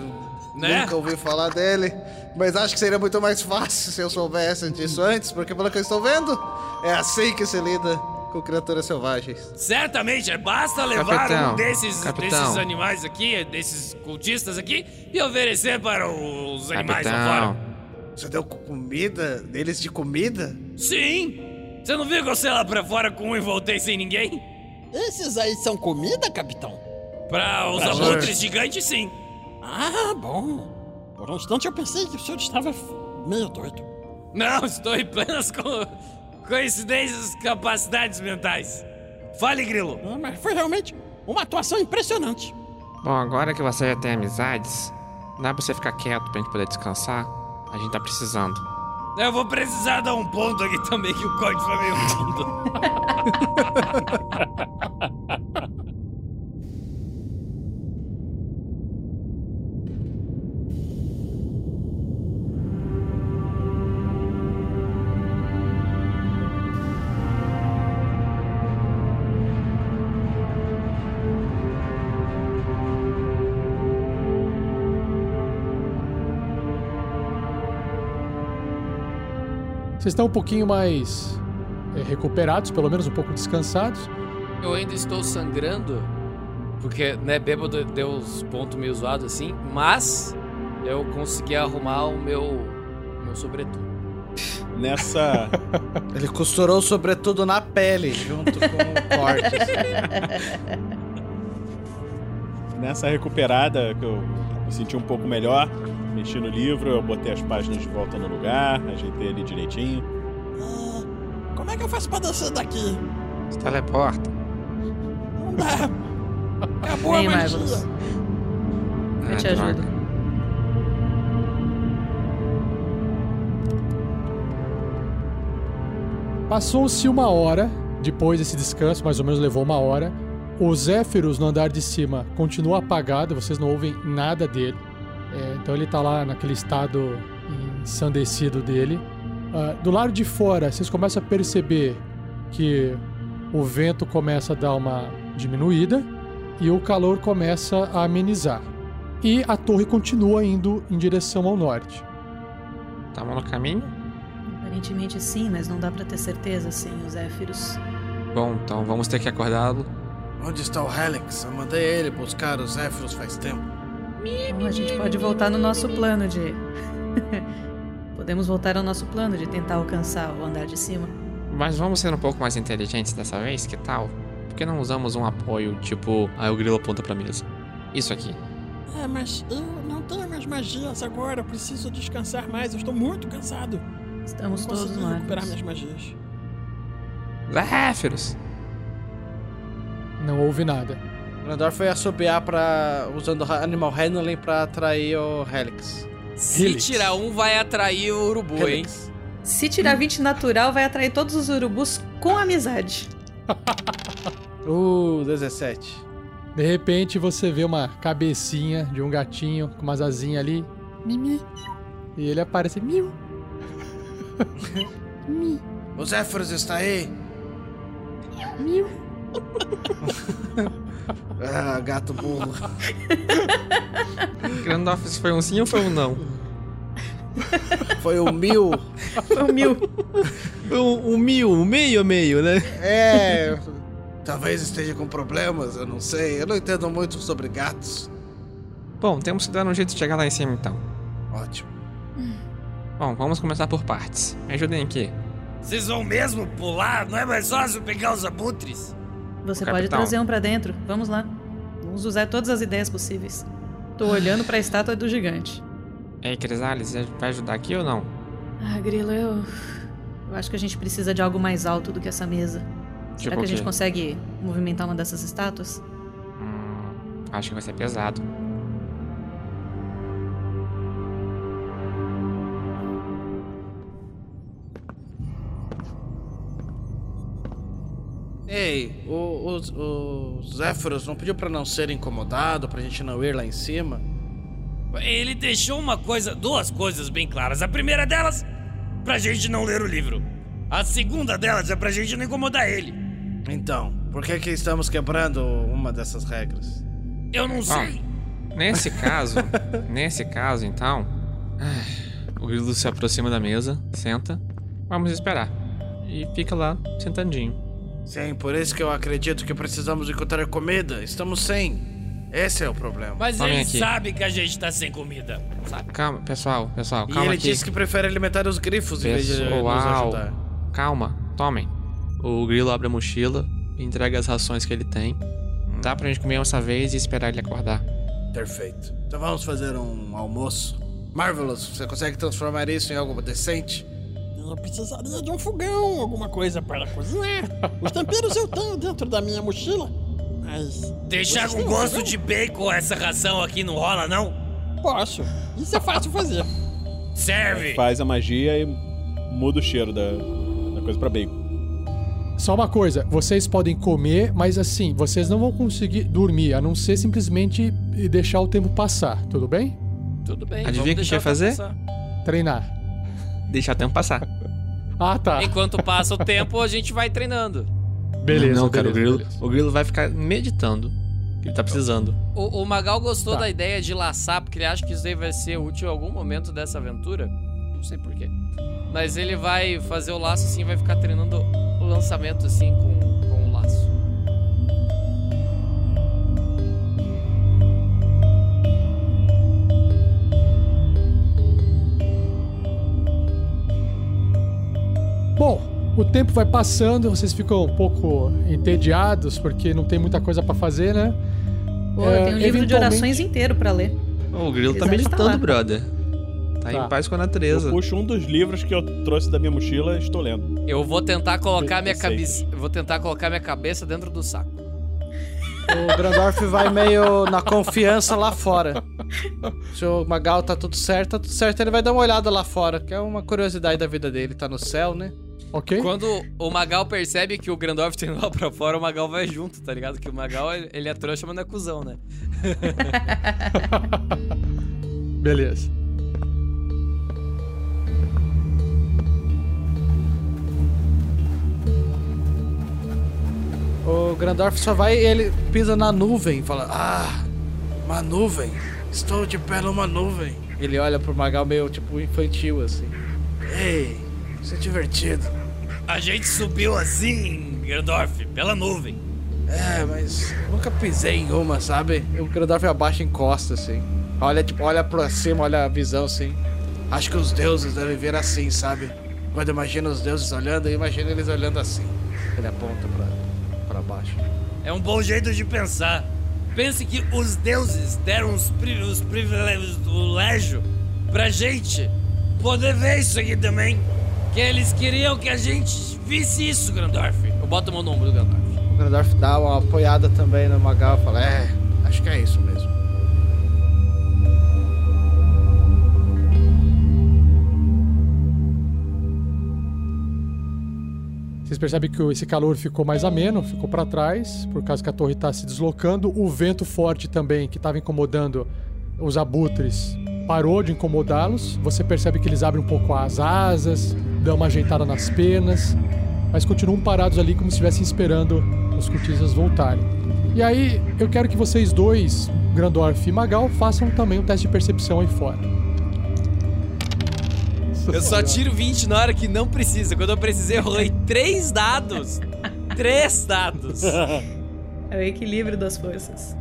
Né? Nunca ouvi falar dele. Mas acho que seria muito mais fácil se eu soubesse disso antes, porque pelo que eu estou vendo, é assim que se lida. Com criaturas selvagens. Certamente, é basta levar Capitão, um desses, capitão. desses animais aqui, desses cultistas aqui, e oferecer para os animais lá fora. Você deu comida? Deles de comida? Sim! Você não viu que eu sei lá pra fora com um e voltei sem ninguém? Esses aí são comida, capitão? Pra os Pra abutres gigantes, sim. Ah, bom. Por um instante eu pensei que o senhor estava meio doido. Não, estou em plenas co coincidências capacidades mentais. Fale, Grilo. Ah, mas foi realmente uma atuação impressionante. bom, agora que você já tem amizades, dá pra você ficar quieto pra gente poder descansar? A gente tá precisando. Eu vou precisar dar um ponto aqui também, que o código foi meio fundo. Vocês estão um pouquinho mais é, recuperados, pelo menos um pouco descansados. Eu ainda estou sangrando, porque, né, bêbado deu uns pontos meio zoados assim, mas eu consegui arrumar o meu, meu sobretudo. Nessa. Ele costurou sobretudo na pele, junto com o corte. Nessa recuperada, que eu me senti um pouco melhor, mexi no livro, eu botei as páginas de volta no lugar, ajeitei ali direitinho. Ah, como é que eu faço pra descer daqui? Se teleporta. Não dá. Acabou Vem, a magia. Marvelous. Eu Ah, te droga. ajudo. Passou-se uma hora depois desse descanso, mais ou menos levou uma hora. O Zéfiros no andar de cima continua apagado, vocês não ouvem nada dele. É, então ele tá lá naquele estado ensandecido dele. Ah, do lado de fora, vocês começam a perceber que o vento começa a dar uma diminuída e o calor começa a amenizar. E a torre continua indo em direção ao norte. Tamo no caminho? Aparentemente sim, mas não dá pra ter certeza sem os Zéfiros. Bom, então vamos ter que acordá-lo. Onde está o Helix? Eu mandei ele buscar os Zéfiros faz tempo. Bom, a gente pode voltar no nosso plano de. Podemos voltar ao nosso plano de tentar alcançar o andar de cima. Mas vamos ser um pouco mais inteligentes dessa vez, que tal? Por que não usamos um apoio tipo. Ah, o grilo aponta pra mesa. Isso aqui. É, mas eu não tenho mais magias agora. Eu preciso descansar mais. Eu estou muito cansado. Estamos Não todos no recuperar minhas magias. Zéfiros! Não houve nada. O Grandor foi assobiar pra, usando Animal Handling pra atrair o Helix. Se Helix. tirar um, vai atrair o urubu, hein? Helix. Se tirar 20 natural, vai atrair todos os urubus com amizade. Uh, 17. De repente você vê uma cabecinha de um gatinho com umas asinhas ali. Mimi. E ele aparece. Miu. O Zéfiros está aí? Miu. Ah, gato burro. Grandorf, isso foi um sim ou foi um não? Foi o mil. Foi um mil. Um, um mil, um meio a meio, né? É. Talvez esteja com problemas, eu não sei. Eu não entendo muito sobre gatos. Bom, temos que dar um jeito de chegar lá em cima então. Ótimo. Bom, vamos começar por partes. Me ajudem aqui. Vocês vão mesmo pular? Não é mais fácil pegar os abutres? Você pode trazer um pra dentro. Vamos lá. Vamos usar todas as ideias possíveis. Tô olhando pra estátua do gigante. Ei, Crisales, vai ajudar aqui ou não? Ah, Grilo, eu. Eu acho que a gente precisa de algo mais alto do que essa mesa. Será Tipo que a gente consegue movimentar uma dessas estátuas? Hum, acho que vai ser pesado. Ei, o- os Zéfiros não pediu pra não ser incomodado, pra gente não ir lá em cima? Ele deixou uma coisa, duas coisas bem claras. A primeira delas, pra gente não ler o livro. A segunda delas é pra gente não incomodar ele. Então, por que que estamos quebrando uma dessas regras? Eu não sei. Nesse caso, nesse caso então. O grilo se aproxima da mesa, senta. Vamos esperar. E fica lá, sentadinho. Sim, por isso que eu acredito que precisamos encontrar comida. Estamos sem. Esse é o problema. Mas Tomem ele aqui. sabe que a gente tá sem comida. Sabe? Calma, pessoal, pessoal, E calma ele aqui. disse que prefere alimentar os grifos em vez de nos Pessoal, ajudar. calma, tomem. O grilo abre a mochila, entrega as rações que ele tem. Dá pra gente comer dessa vez e esperar ele acordar. Perfeito. Então vamos fazer um almoço. Marvelous, você consegue transformar isso em algo decente? Eu precisaria de um fogão, alguma coisa para cozinhar. Os temperos eu tenho dentro da minha mochila. Mas. Deixar um gosto fogão? de bacon essa ração aqui não rola, não? Posso. Isso é fácil fazer. Serve! Faz a magia e muda o cheiro da, da coisa pra bacon. Só uma coisa, vocês podem comer, mas assim, vocês não vão conseguir dormir, a não ser simplesmente deixar o tempo passar, tudo bem? Tudo bem. Adivinha o que deixar quer fazer? passar. Treinar. Deixar o tempo passar. Ah, tá. Enquanto passa o tempo, a gente vai treinando. Beleza, Não, cara, beleza, o grilo, beleza. o grilo vai ficar meditando. que Ele tá precisando. O, o Magal gostou Tá. da ideia de laçar, porque ele acha que isso aí vai ser útil em algum momento dessa aventura. Não sei porquê. Mas ele vai fazer o laço assim, vai ficar treinando o lançamento assim com, Bom, o tempo vai passando, vocês ficam um pouco entediados porque não tem muita coisa pra fazer, né? Pô, É, eu tenho um livro de eventualmente- orações inteiro pra ler. O grilo tá Exato, meditando, tá brother. Tá, Tá. em paz com a Eu natureza. puxo um dos livros que eu trouxe da minha mochila e estou lendo. Eu vou tentar colocar minha cabeça, vou tentar colocar minha cabeça dentro do saco. O Grandorf vai meio na confiança lá fora. Se o Magal tá tudo certo, tá tudo certo, ele vai dar uma olhada lá fora, que é uma curiosidade da vida dele. Tá no céu, né? Ok? Quando o Magal percebe que o Grandorf indo lá pra fora, o Magal vai junto, tá ligado? Que o Magal, ele ele é trouxa, mas não é cuzão, né? Beleza. O Grandorf só vai e ele pisa na nuvem e fala: Ah, uma nuvem. Estou de pé numa nuvem. Ele olha pro Magal meio tipo infantil assim. Ei, isso é divertido. A gente subiu assim, Grandorf, pela nuvem. É, mas nunca pisei em uma, sabe? O Grandorf abaixa e encosta assim. Olha, tipo, olha pra cima, olha a visão assim. Acho que os deuses devem ver assim, sabe? Quando imagina os deuses olhando, eu imagino eles olhando assim. Ele aponta pra, pra baixo. É um bom jeito de pensar. Pense que os deuses deram os, pri os privilégios do légio pra gente poder ver isso aqui também. Que eles queriam que a gente visse isso, Grandorf. Eu boto a mão no ombro do Grandorf. O Grandorf dá uma apoiada também no Magal e fala: É, acho que é isso mesmo. Vocês percebem que esse calor ficou mais ameno, ficou pra trás, por causa que a torre tá se deslocando. O vento forte também, que estava incomodando os abutres, parou de incomodá-los. Você percebe que eles abrem um pouco as asas, dão uma ajeitada nas penas, mas continuam parados ali como se estivessem esperando os cultistas voltarem. E aí, eu quero que vocês dois, Grandorf e Magal, façam também um teste de percepção aí fora. Eu só tiro 20 na hora que não precisa. Quando eu precisei, eu rolei 3 dados. 3 dados. É o equilíbrio das forças.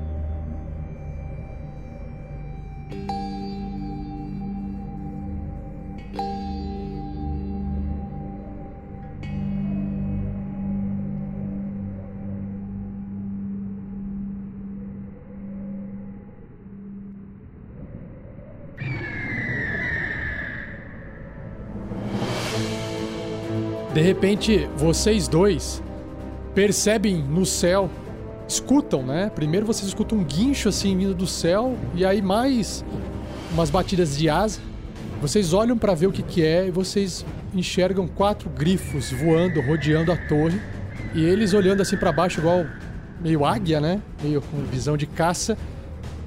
Repente, vocês dois percebem no céu, escutam, né? Primeiro vocês escutam um guincho assim vindo do céu e aí mais umas batidas de asa. Vocês olham para ver o que que é e vocês enxergam quatro grifos voando, rodeando a torre e eles olhando assim para baixo igual meio águia, né? Meio com visão de caça.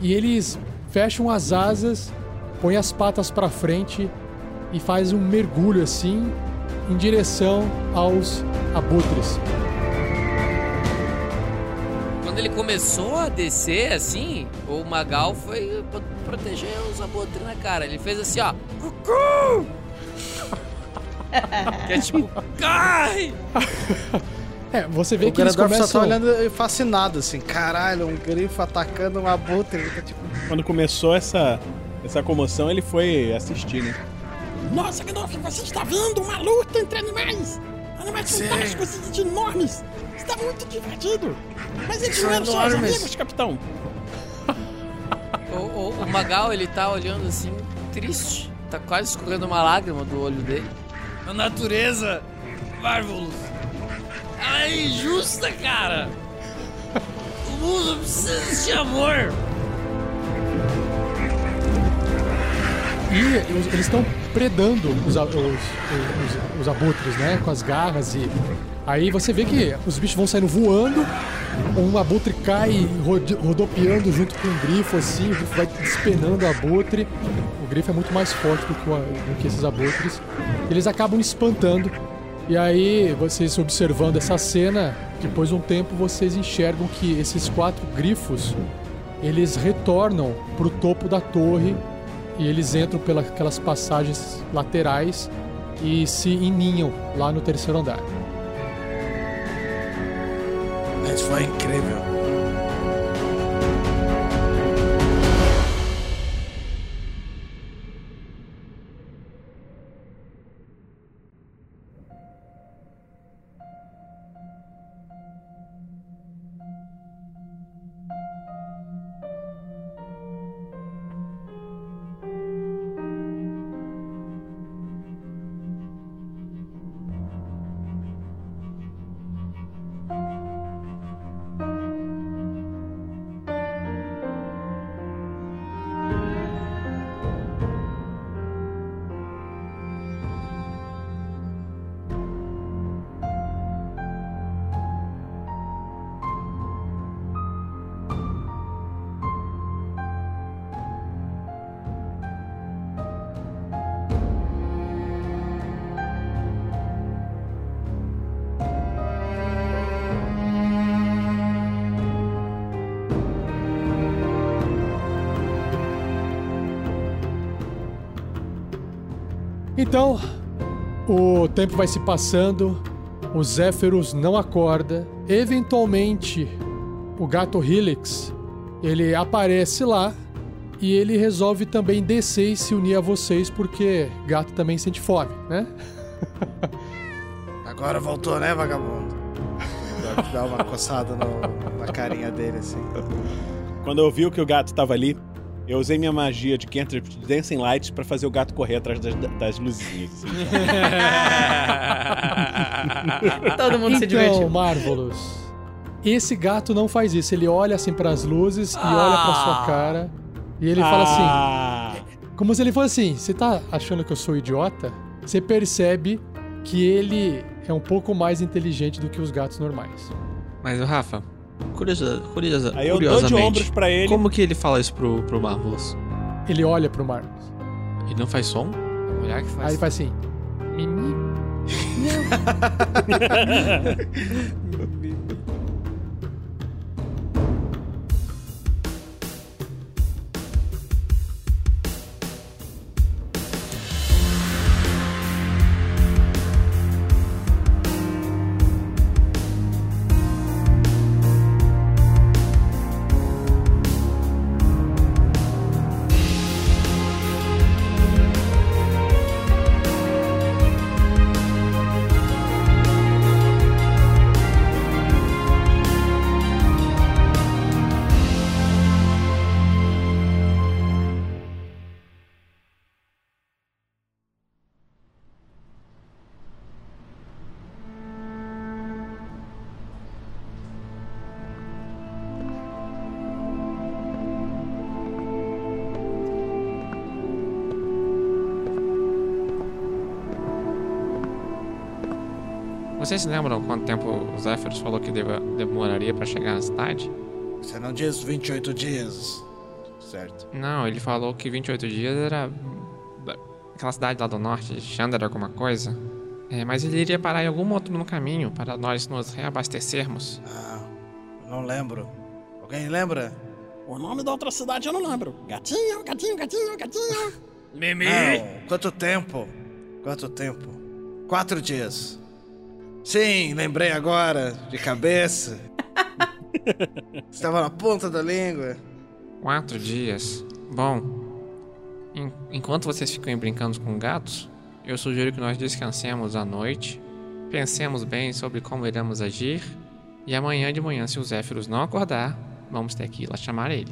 E eles fecham as asas, põem as patas para frente e faz um mergulho assim em direção aos abutres. Quando ele começou a descer, assim, o Magal foi pro- proteger os abutres na cara. Ele fez assim, ó. Cucu! que é tipo, cai! É, você vê o que eles começam... só tá olhando fascinado, assim. Caralho, um grifo atacando um abutre. Tá tipo... Quando começou essa, essa comoção, ele foi assistir, né? Nossa, Gandalf, você está vendo uma luta entre animais! Animais Sim. fantásticos e enormes! Está muito divertido! Mas eles não eram seus enormes. amigos, capitão! O, o, o Magal, ele tá olhando assim, triste. Tá quase escorrendo uma lágrima do olho dele. A natureza, Marvelous, ela é injusta, cara! O mundo precisa de amor! E os- eles estão predando os, os, os- abutres, né? Com as garras e. Aí você vê que os bichos vão saindo voando, um abutre cai rodopiando junto com um grifo, assim, o grifo vai despenando o abutre. O grifo é muito mais forte do que, o do que esses abutres. Eles acabam espantando. E aí, vocês observando essa cena, depois de um tempo, vocês enxergam que esses quatro grifos eles retornam pro topo da torre e eles entram pelas passagens laterais e se ininham lá no terceiro andar. Isso foi incrível. Então, o tempo vai se passando, o Zéferos não acorda. Eventualmente, o gato Helix, ele aparece lá e ele resolve também descer e se unir a vocês porque gato também sente fome, né? Agora voltou, né, vagabundo? Dá uma coçada no- na carinha dele, assim. Quando eu vi que o gato tava ali, eu usei minha magia de Cantrip de Dancing Lights pra fazer o gato correr atrás das, das luzinhas. assim. Todo mundo se então, divertiu. Marvelous. Esse gato não faz isso. Ele olha assim pras luzes e olha pra sua cara. E ele fala assim: Ah, Como se ele fosse assim: Você tá achando que eu sou idiota? Você percebe que ele é um pouco mais inteligente do que os gatos normais. Mas o Rafa, curiosa, curiosa, Aí eu dou de curiosamente, ombros pra ele. como que ele fala isso pro, pro Marvelous? Ele olha pro Marvelous. Ele não faz som? A mulher que faz. Aí ele faz assim: Mimi. Vocês se lembram quanto tempo o Zephyros falou que deva- demoraria pra chegar na cidade? Você não diz 28 dias. Certo. Não, ele falou que 28 dias era aquela cidade lá do norte, Xander alguma coisa. É, mas ele iria parar em algum outro no caminho para nós nos reabastecermos. Ah, não lembro. Alguém lembra? O nome da outra cidade eu não lembro. Gatinho, gatinho, gatinho, gatinho. Mimi! Não. Quanto tempo? Quanto tempo? Quatro dias. Sim, lembrei agora, de cabeça. Estava na ponta da língua. Quatro dias. Bom, en- enquanto vocês ficam brincando com gatos, eu sugiro que nós descansemos à noite, pensemos bem sobre como iremos agir, e amanhã de manhã, se o Zéfiros não acordar, vamos ter que ir lá chamar ele.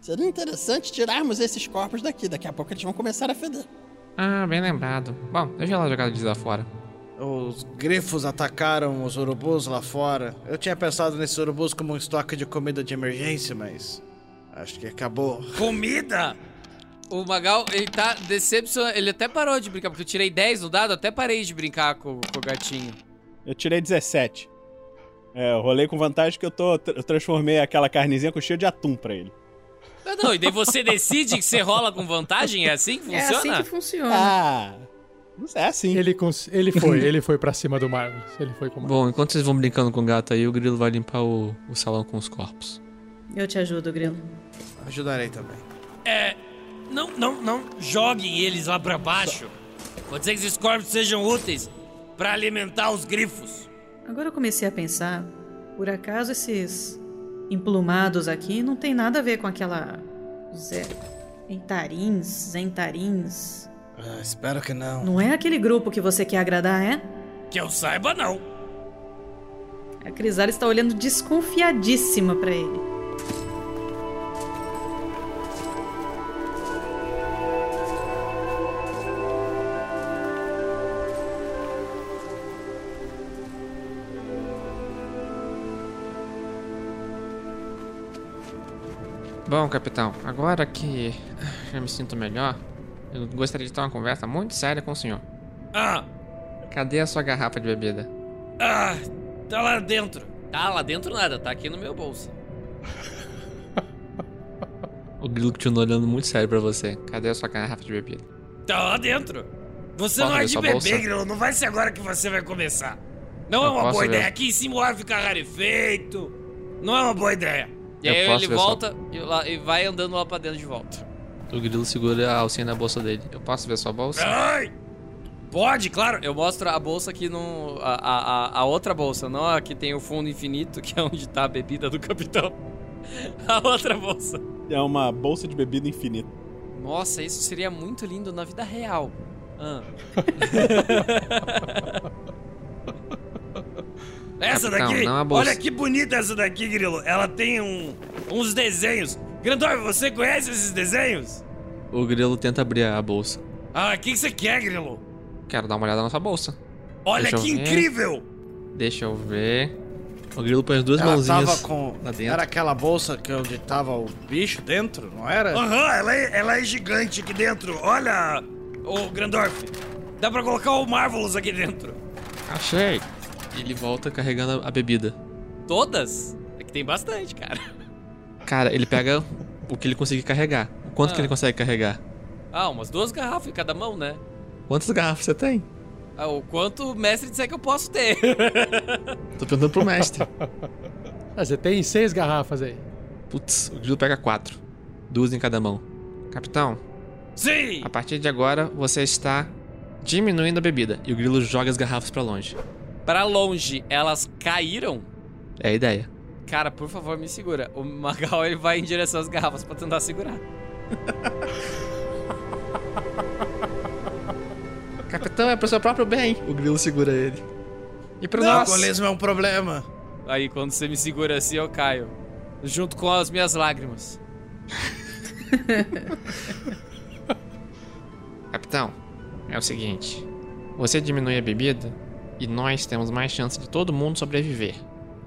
Seria interessante tirarmos esses corpos daqui. Daqui a pouco eles vão começar a feder. Ah, bem lembrado. Bom, deixa ela jogar eles lá fora. Os grifos atacaram os urubus lá fora. Eu tinha pensado nesses urubus como um estoque de comida de emergência, mas. Acho que acabou. Comida! O Magal, ele tá decepcionado. Ele até parou de brincar, porque eu tirei 10 no dado, até parei de brincar com, com o gatinho. Eu tirei 17. É, eu rolei com vantagem que eu, tô, eu transformei aquela carnezinha com cheio de atum pra ele. Não, não, e daí você decide que você rola com vantagem? É assim que É funciona? assim que funciona. Ah, é assim. Ele, cons- ele foi, ele foi pra cima do Marvelous. Ele foi com o Marvelous. Bom, enquanto vocês vão brincando com o gato aí, o grilo vai limpar o, o salão com os corpos. Eu te ajudo, Grilo. Ajudarei também. É. Não, não, não joguem eles lá pra baixo. Pode ser que esses corpos sejam úteis pra alimentar os grifos. Agora eu comecei a pensar, por acaso esses emplumados aqui não tem nada a ver com aquela Zé Entarins, Zentarins. Ah, espero que não. Não é aquele grupo que você quer agradar, é? Que eu saiba, não. A Crisales está olhando desconfiadíssima pra ele. Bom, capitão, agora que já me sinto melhor, eu gostaria de ter uma conversa muito séria com o senhor. Ah, Cadê a sua garrafa de bebida? ah, tá lá dentro. Tá lá dentro nada, tá aqui no meu bolso. O grilo continua olhando muito sério pra você. Cadê a sua garrafa de bebida? Tá lá dentro. Você Posso não é de beber? Grilo. Não vai ser agora que você vai começar. Não é Eu uma posso boa ver. ideia. Aqui em cima o ar fica rarefeito. Não é uma boa ideia. E aí ele volta e, e vai andando lá pra dentro de volta. O grilo segura a alcinha na bolsa dele. Eu posso ver sua bolsa? Ai! Pode, claro. Eu mostro a bolsa aqui no. A, a, a- outra bolsa, não a que tem o fundo infinito, que é onde tá a bebida do capitão. A outra bolsa. É uma bolsa de bebida infinita. Nossa, isso seria muito lindo na vida real. Ah. essa daqui, não a bolsa. olha que bonita essa daqui, Grilo. Ela tem um, uns desenhos. Grandor, você conhece esses desenhos? O grilo tenta abrir a bolsa. Ah, o que que você quer, Grilo? Quero dar uma olhada na sua bolsa. Olha Deixa que incrível! Deixa eu ver. O grilo põe as duas Ela mãozinhas tava com. lá dentro. Era aquela bolsa que onde tava o bicho dentro, não era? Aham, ela, é, ela é gigante aqui dentro. Olha, ô Grandorf. Dá pra colocar o Marvelous aqui dentro. Achei. E ele volta carregando a bebida. Todas? É que tem bastante, cara. Cara, ele pega o que ele conseguir carregar. Quanto Ah. que ele consegue carregar? Ah, umas duas garrafas em cada mão, né? Quantas garrafas você tem? Ah, o quanto o mestre disser que eu posso ter. Tô perguntando pro mestre. Ah, você tem seis garrafas aí. Putz, o grilo pega quatro. Duas em cada mão. Capitão, Sim! a partir de agora você está diminuindo a bebida. E o grilo joga as garrafas pra longe. Pra longe, elas caíram? É a ideia. Cara, por favor, me segura. O Magal ele vai em direção às garrafas pra tentar segurar. Capitão, é pro seu próprio bem. O grilo segura ele. E pro O nosso. alcoolismo é um problema. Aí quando você me segura assim, eu caio. Junto com as minhas lágrimas. Capitão, é o seguinte: você diminui a bebida e nós temos mais chance de todo mundo sobreviver.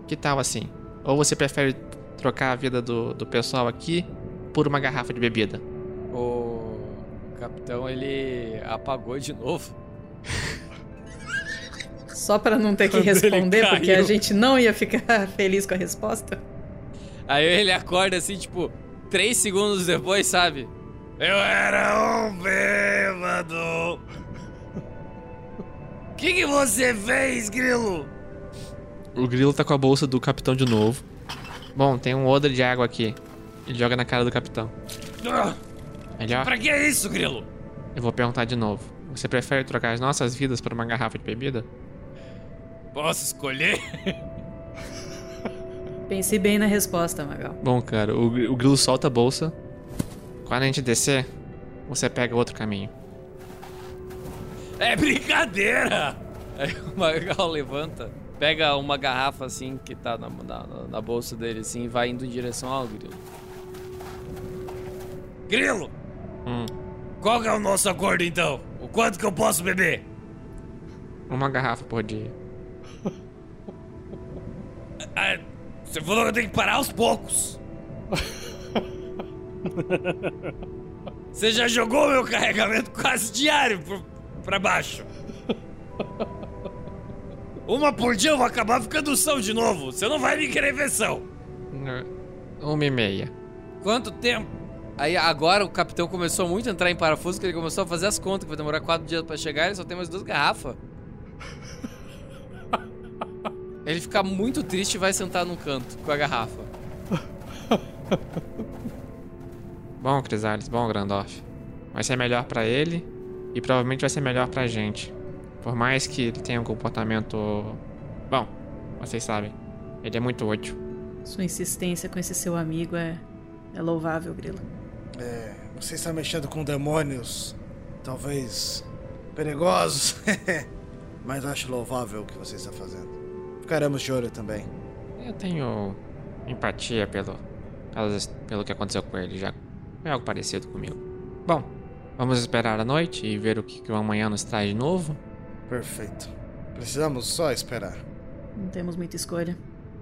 Que tal assim? Ou você prefere trocar a vida do, do pessoal aqui por uma garrafa de bebida? O capitão ele apagou de novo. Só pra não ter que Quando responder, porque a gente não ia ficar feliz com a resposta. Aí ele acorda assim, tipo, três segundos depois, sabe? Eu era um bêbado. O que, que você fez, Grilo? O grilo tá com a bolsa do capitão de novo. Bom, tem um odre de água aqui. Ele joga na cara do capitão. Ah, Melhor? pra que isso, Grilo? Eu vou perguntar de novo. Você prefere trocar as nossas vidas por uma garrafa de bebida? Posso escolher? Pense bem na resposta, Magal. Bom, cara, o, o grilo solta a bolsa. Quando a gente descer, você pega outro caminho. É brincadeira! Aí o Magal levanta, pega uma garrafa assim que tá na, na, na bolsa dele assim e vai indo em direção ao grilo. Grilo! Hum. Qual que é o nosso acordo então? O quanto que eu posso beber? Uma garrafa por dia. Ah, você falou que eu tenho que parar aos poucos. Você já jogou meu carregamento quase diário pro, pra baixo. Uma por dia eu vou acabar ficando são de novo. Você não vai me querer ver são. Uma e meia. Quanto tempo? Aí agora o capitão começou muito a entrar em parafuso, que ele começou a fazer as contas, que vai demorar quatro dias pra chegar e ele só tem mais duas garrafas. Ele fica muito triste e vai sentar num canto com a garrafa. Bom, Crisales, bom, Grandorf. Vai ser melhor pra ele e provavelmente vai ser melhor pra gente. Por mais que ele tenha um comportamento. Bom, vocês sabem. Ele é muito útil. Sua insistência com esse seu amigo é, é louvável, Grilo. É, você está mexendo com demônios, talvez perigosos, mas acho louvável o que você está fazendo. Ficaremos de olho também. Eu tenho empatia pelo, pelas- pelo que aconteceu com ele, já foi algo parecido comigo. Bom, vamos esperar a noite e ver o que, que o amanhã nos traz de novo. Perfeito. Precisamos só esperar. Não temos muita escolha.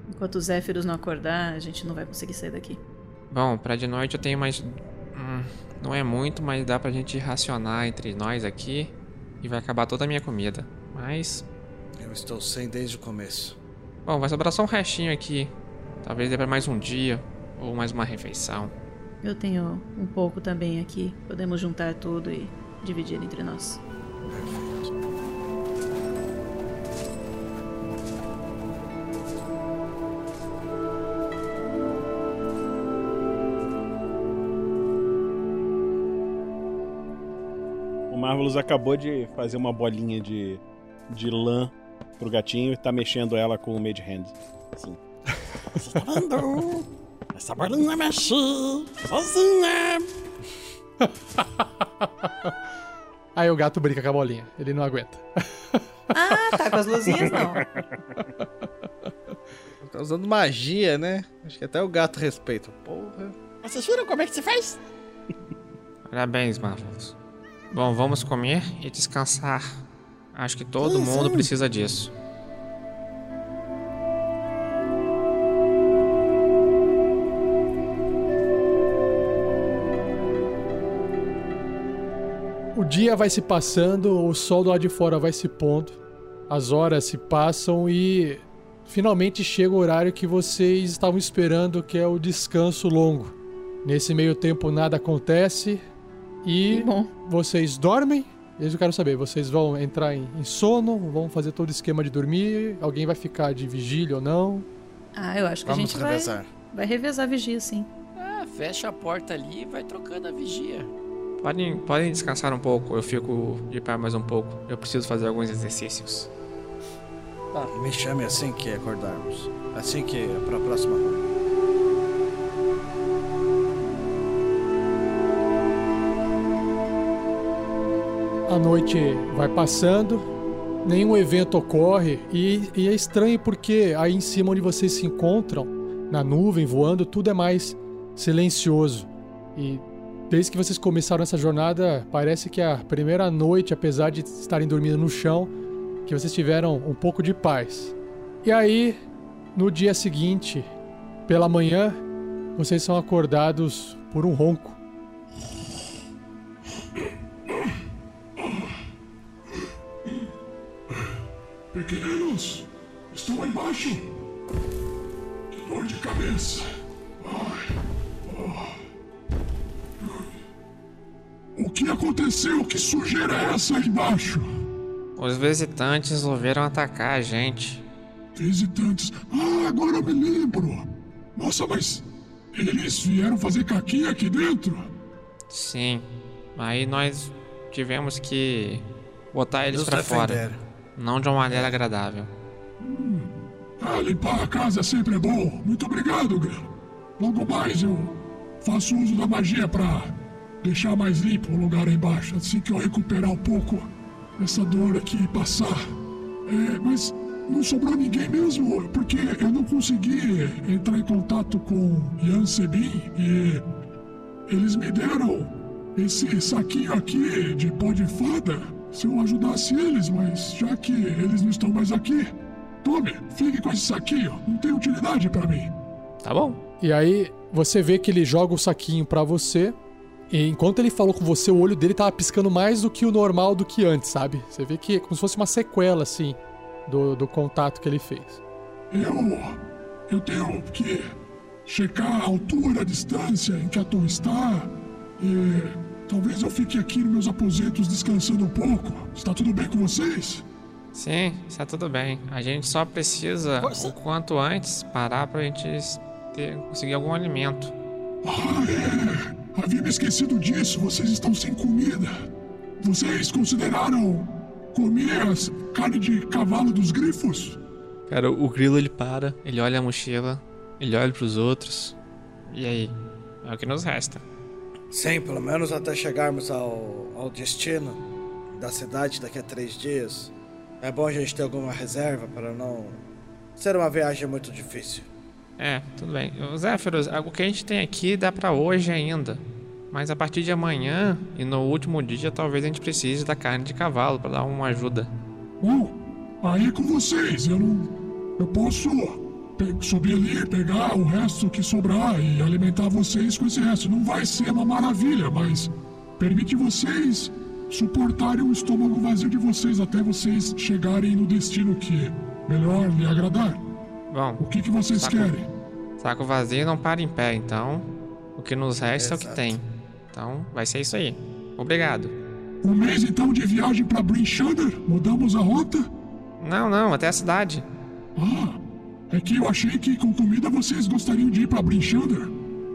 Enquanto os Zéfiros não acordar, a gente não vai conseguir sair daqui. Bom, pra de noite eu tenho mais. hum, não é muito, mas dá pra gente racionar entre nós aqui e vai acabar toda a minha comida. Mas. Eu estou sem desde o começo. Bom, vai sobrar só um restinho aqui. Talvez dê pra mais um dia ou mais uma refeição. Eu tenho um pouco também aqui. Podemos juntar tudo e dividir entre nós. O Marvelous acabou de fazer uma bolinha de, de lã pro gatinho e tá mexendo ela com o Made Hand. Assim. Você tá vendo? Essa bolinha mexe sozinha. Aí o gato brinca com a bolinha. Ele não aguenta. Ah, tá com as luzinhas não. Tá usando magia, né? Acho que até o gato respeita. Porra. Vocês viram como é que se faz? Parabéns, Marvelous. Bom, vamos comer e descansar. Acho que todo Sim, mundo sim. precisa disso. O dia vai se passando, o sol do lado de fora vai se pondo, as horas se passam e finalmente chega o horário que vocês estavam esperando, que é o descanso longo. Nesse meio tempo nada acontece e vocês dormem. Isso eu quero saber, vocês vão entrar em, em sono, vão fazer todo o esquema de dormir, alguém vai ficar de vigília ou não? Ah, eu acho que a Vamos gente vai, revezar. vai revezar a vigia, sim. Ah, fecha a porta ali e vai trocando a vigia. Podem, podem descansar um pouco, eu fico de pé mais um pouco. Eu preciso fazer alguns exercícios. Me chame assim que acordarmos. Assim que para a próxima rua. A noite vai passando, nenhum evento ocorre e, e é estranho porque aí em cima onde vocês se encontram, na nuvem, voando, tudo é mais silencioso. E desde que vocês começaram essa jornada, parece que a primeira noite, apesar de estarem dormindo no chão, que vocês tiveram um pouco de paz. E aí, no dia seguinte, pela manhã, vocês são acordados por um ronco. Pequenos, estão lá embaixo. Que dor de cabeça. Ai. Oh. O que aconteceu? Que sujeira é essa aí embaixo? Os visitantes resolveram atacar a gente. Visitantes. Ah, agora eu me lembro. Nossa, mas eles vieram fazer caquinha aqui dentro? Sim. Aí nós tivemos que botar eles pra fora. Não de uma maneira agradável. Ah, limpar a casa sempre é bom. Muito obrigado, Grilo. Logo mais eu faço uso da magia pra deixar mais limpo o lugar aí embaixo, assim que eu recuperar um pouco essa dor aqui passar. É, mas não sobrou ninguém mesmo, porque eu não consegui entrar em contato com Ian Sebin e eles me deram esse saquinho aqui de pó de fada se eu ajudasse eles, mas já que eles não estão mais aqui, tome, fique com esse saquinho, não tem utilidade pra mim. Tá bom. E aí você vê que ele joga o saquinho pra você. E enquanto ele falou com você, o olho dele tava piscando mais do que o normal do que antes, sabe? Você vê que é como se fosse uma sequela, assim, do, do contato que ele fez. Eu. Eu tenho que checar a altura, a distância em que a torre está. E talvez eu fique aqui nos meus aposentos descansando um pouco. Está tudo bem com vocês? Sim, está tudo bem. A gente só precisa, Força. o quanto antes, parar pra gente ter, conseguir algum alimento. Ah, é. Havia me esquecido disso. Vocês estão sem comida. Vocês consideraram comer as carne de cavalo dos grifos? Cara, o grilo ele para. Ele olha a mochila, ele olha pros outros. E aí? É o que nos resta. Sim, pelo menos até chegarmos ao, ao destino da cidade daqui a três dias. É bom a gente ter alguma reserva para não ser uma viagem muito difícil. É, tudo bem. Ô, Zéfiros, o que a gente tem aqui dá pra hoje ainda. Mas a partir de amanhã e no último dia, talvez a gente precise da carne de cavalo pra dar uma ajuda. Uh, aí é com vocês. Eu não. Eu posso subir ali, pegar o resto que sobrar e alimentar vocês com esse resto. Não vai ser uma maravilha, mas permite vocês suportarem o estômago vazio de vocês até vocês chegarem no destino que melhor lhe agradar. Bom, O que, que vocês Saco. querem? saco vazio não para em pé, então o que nos resta é o que Exato. tem. Então vai ser isso aí. Obrigado. Um mês então de viagem para Brinchander? Mudamos a rota? Não, não, até a cidade. Ah, é que eu achei que com comida vocês gostariam de ir para Brinchander.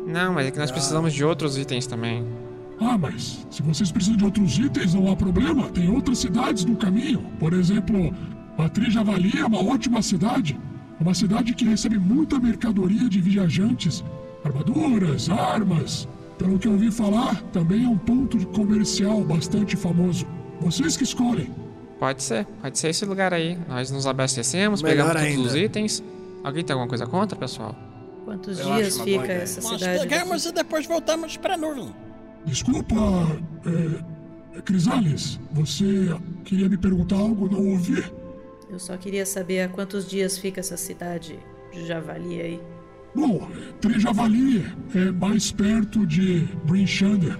Não, mas é que nós precisamos de outros itens também. Ah, mas se vocês precisam de outros itens, não há problema. Tem outras cidades no caminho. Por exemplo, Patri Javali é uma ótima cidade. Uma cidade que recebe muita mercadoria de viajantes. Armaduras, armas. Pelo que eu ouvi falar, também é um ponto comercial bastante famoso. Vocês que escolhem. Pode ser, pode ser esse lugar aí. Nós nos abastecemos, Melhor pegamos todos os ainda. itens. Alguém tem alguma coisa contra, pessoal? Quantos Eu dias fica essa Nós cidade? pegamos e depois voltamos pra nuvem. Desculpa, é, é, Crisales, você queria me perguntar algo? Não ouvi. Eu só queria saber a quantos dias fica essa cidade de Javali aí. Bom, Trejavali é mais perto de Brinchander.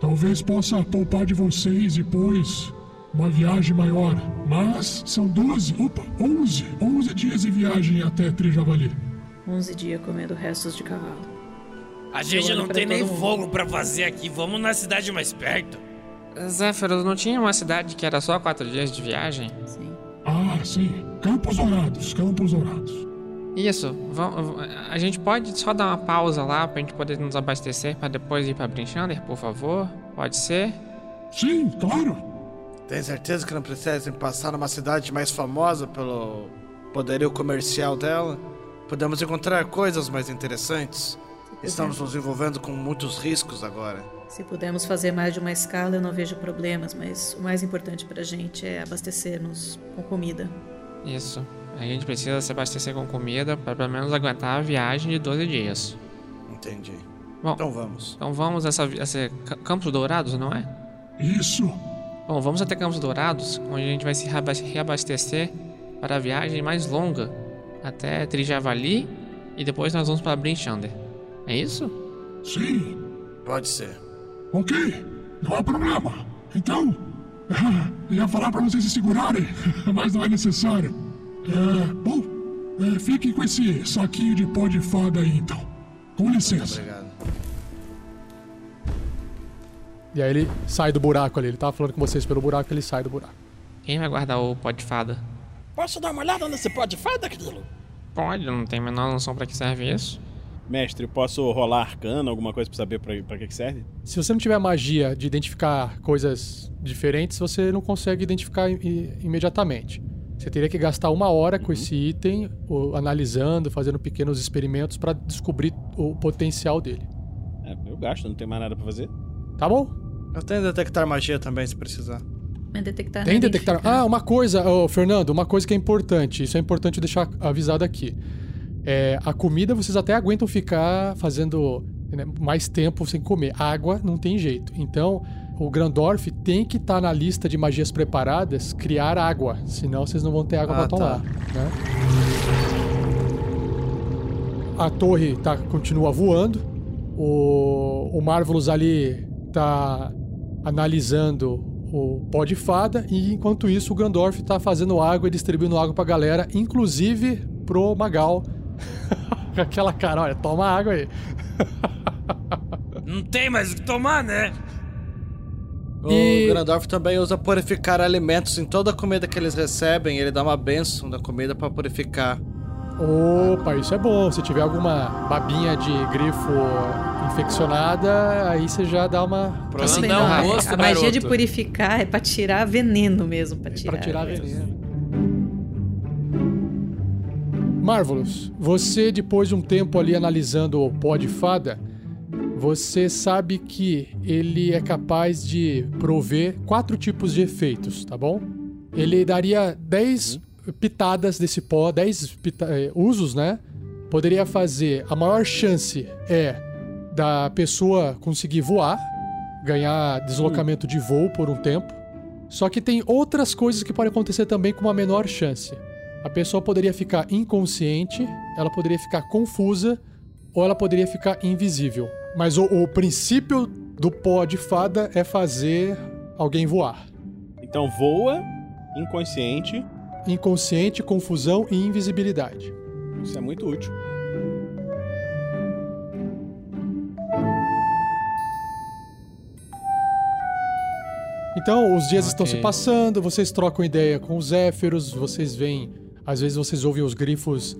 Talvez possa poupar de vocês depois uma viagem maior. Mas são 12, opa, 11, 11 dias de viagem até Trejavali. 11 dias comendo restos de cavalo. A gente não tem nem mundo. fogo pra fazer aqui. Vamos na cidade mais perto. Zéferos, não tinha uma cidade que era só quatro dias de viagem? Sim. Ah, sim. Campos Dourados, Campos Dourados. Isso, vam- a gente pode só dar uma pausa lá pra gente poder nos abastecer pra depois ir pra Brinchander, por favor? Pode ser? Sim, claro. Tem certeza que não precisam passar numa cidade mais famosa pelo poderio comercial dela? Podemos encontrar coisas mais interessantes. Estamos nos envolvendo com muitos riscos agora. Se pudermos fazer mais de uma escala, eu não vejo problemas, mas o mais importante pra gente é abastecer-nos com comida. Isso. A gente precisa se abastecer com comida pra pelo menos aguentar a viagem de 12 dias. Entendi. Bom, Então vamos. então vamos essa, essa Ca- Campos Dourados, não é? Isso. Bom, vamos até Campos Dourados, onde a gente vai se reaba- reabastecer para a viagem mais longa até Trijavali e depois nós vamos para Brinchander. É isso? Sim. Pode ser. Ok. Não há problema. Então, ia falar pra vocês se segurarem, mas não é necessário. É, bom, é, fiquem com esse saquinho de pó de fada aí então. Com licença. E aí ele sai do buraco ali. Ele tava falando com vocês pelo buraco, ele sai do buraco. Quem vai guardar o pó de fada? Posso dar uma olhada nesse pó de fada, Grilo? Pode, não tem a menor noção para que serve isso. Mestre, posso rolar arcana, alguma coisa pra saber pra, pra que que serve? Se você não tiver magia de identificar coisas diferentes, você não consegue identificar imediatamente. Você teria que gastar uma hora com esse item, o- analisando, fazendo pequenos experimentos para descobrir o potencial dele. É, eu gasto, não tem mais nada pra fazer. Tá bom? Eu tenho detectar magia também, se precisar. Mas detectar Tem não detectar. Ah, uma coisa, ô, Fernando, uma coisa que é importante. Isso é importante deixar avisado aqui. É, a comida vocês até aguentam ficar fazendo né, mais tempo sem comer. Água não tem jeito. Então, o Grandorf tem que estar na lista de magias preparadas criar água. Senão vocês não vão ter água Ah, pra tá. tomar. Né? A torre tá, continua voando. O, o Marvelous ali tá analisando o pó de fada e enquanto isso o Grandorf tá fazendo água e distribuindo água pra galera, inclusive pro Magal. Com Aquela cara, olha, toma água aí. Não tem mais o que tomar, né? E- O Grandorf também usa purificar alimentos em toda a comida que eles recebem. Ele dá uma benção da comida pra purificar. Opa, isso é bom. Se tiver alguma babinha de grifo infeccionada, aí você já dá uma. Pra Assim, não a- um rosto, a magia de purificar é pra tirar veneno mesmo, pra tirar. Pra tirar veneno. Marvelous, você depois de um tempo ali analisando o pó de fada, você sabe que ele é capaz de prover quatro tipos de efeitos, tá bom? Ele daria 10 pitadas desse pó, 10 pita- eh, usos, né? Poderia fazer. A maior chance é da pessoa conseguir voar, ganhar deslocamento de voo por um tempo. Só que tem outras coisas que podem acontecer também com uma menor chance. A pessoa poderia ficar inconsciente, ela poderia ficar confusa ou ela poderia ficar invisível. Mas o, o princípio do pó de fada é fazer alguém voar. Então voa, inconsciente. Inconsciente, confusão e invisibilidade. Isso é muito útil. Então, os dias estão Ok. se passando, vocês trocam ideia com os Zéfiros, vocês veem, às vezes vocês ouvem os grifos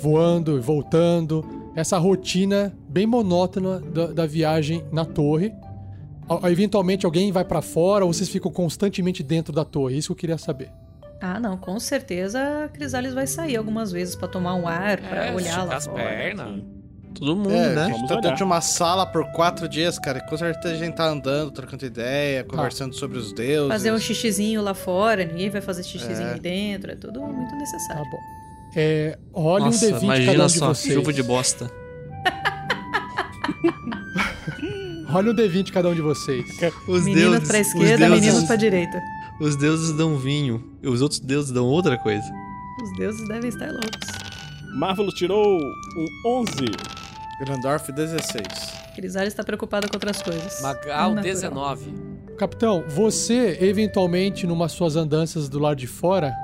voando e voltando. Essa rotina bem monótona da, da viagem na torre. A- Eventualmente alguém vai pra fora ou vocês ficam constantemente dentro da torre? Isso que eu queria saber. Ah, não, com certeza a Crisales vai sair algumas vezes pra tomar um ar, pra É, olhar lá as fora. pernas. Todo mundo, É, né? a gente tá dentro de uma sala por quatro dias, cara. e Com certeza a gente tá andando, trocando ideia, conversando sobre os deuses. Fazer um xixizinho lá fora, ninguém vai fazer xixizinho É. aí dentro, é tudo muito Tá necessário. bom. É, role Nossa, um D20 cada imagina um de só, vocês. chuva de bosta. Role um D20 cada um de vocês. Os Meninos pra os esquerda, deuses- meninos pra direita. Os deuses dão vinho, e os outros deuses dão outra coisa. Os deuses devem estar loucos. Marvelous tirou um 11. Grandorf 16. Crisales está preocupado com outras coisas. Magal Natural. 19. Capitão, você, eventualmente, numa suas andanças do lado de fora,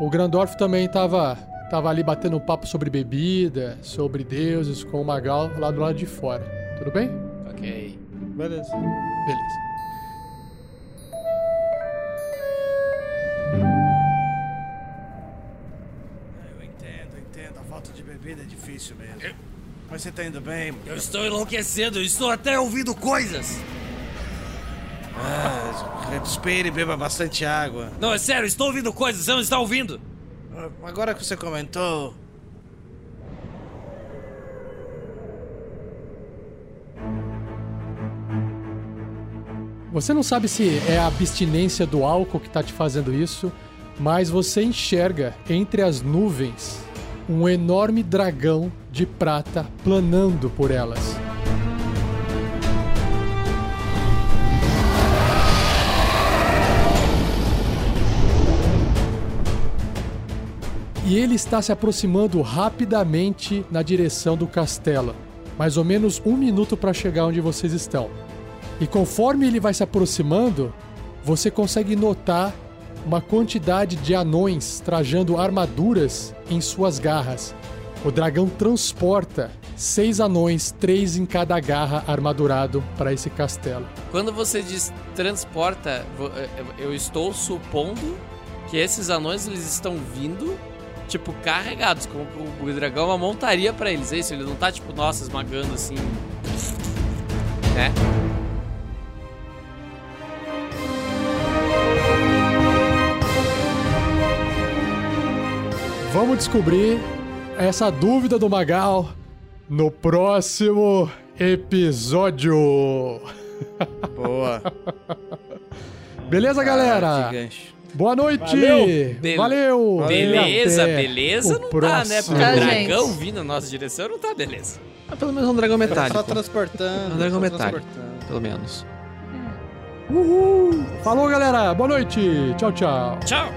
o Grandorf também tava, tava ali batendo um papo sobre bebida, sobre deuses, com o Magal lá do lado de fora. Tudo bem? Ok. Beleza. Beleza. Bebida é difícil mesmo. Mas você tá indo bem? Eu estou enlouquecendo, eu estou até ouvindo coisas. Ah, respire e beba bastante água. Não, é sério, estou ouvindo coisas, você não está ouvindo? Ah, Agora que você comentou. Você não sabe se é a abstinência do álcool que tá te fazendo isso, mas você enxerga entre as nuvens um enorme dragão de prata planando por elas. E ele está se aproximando rapidamente na direção do castelo. Mais ou menos um minuto para chegar onde vocês estão. E conforme ele vai se aproximando, você consegue notar uma quantidade de anões trajando armaduras em suas garras. O dragão transporta seis anões, três em cada garra armadurado para esse castelo. Quando você diz transporta, vo- eh, eu estou supondo que esses anões eles estão vindo, tipo, carregados, como o- dragão uma montaria pra eles, é isso? Ele não tá, tipo, nossa, esmagando assim. Né? Vamos descobrir essa dúvida do Magal no próximo episódio. Boa. Beleza, galera? que gancho. Boa noite! Valeu. Be- Valeu! Beleza, Até beleza não tá, né? próximo. Porque Tá, o dragão gente. vindo na nossa direção não tá beleza. Ah, pelo menos um dragão metálico. Só transportando. Um dragão só metálico. Pelo menos. Uhul! Falou, galera! Boa noite! Tchau, tchau! Tchau!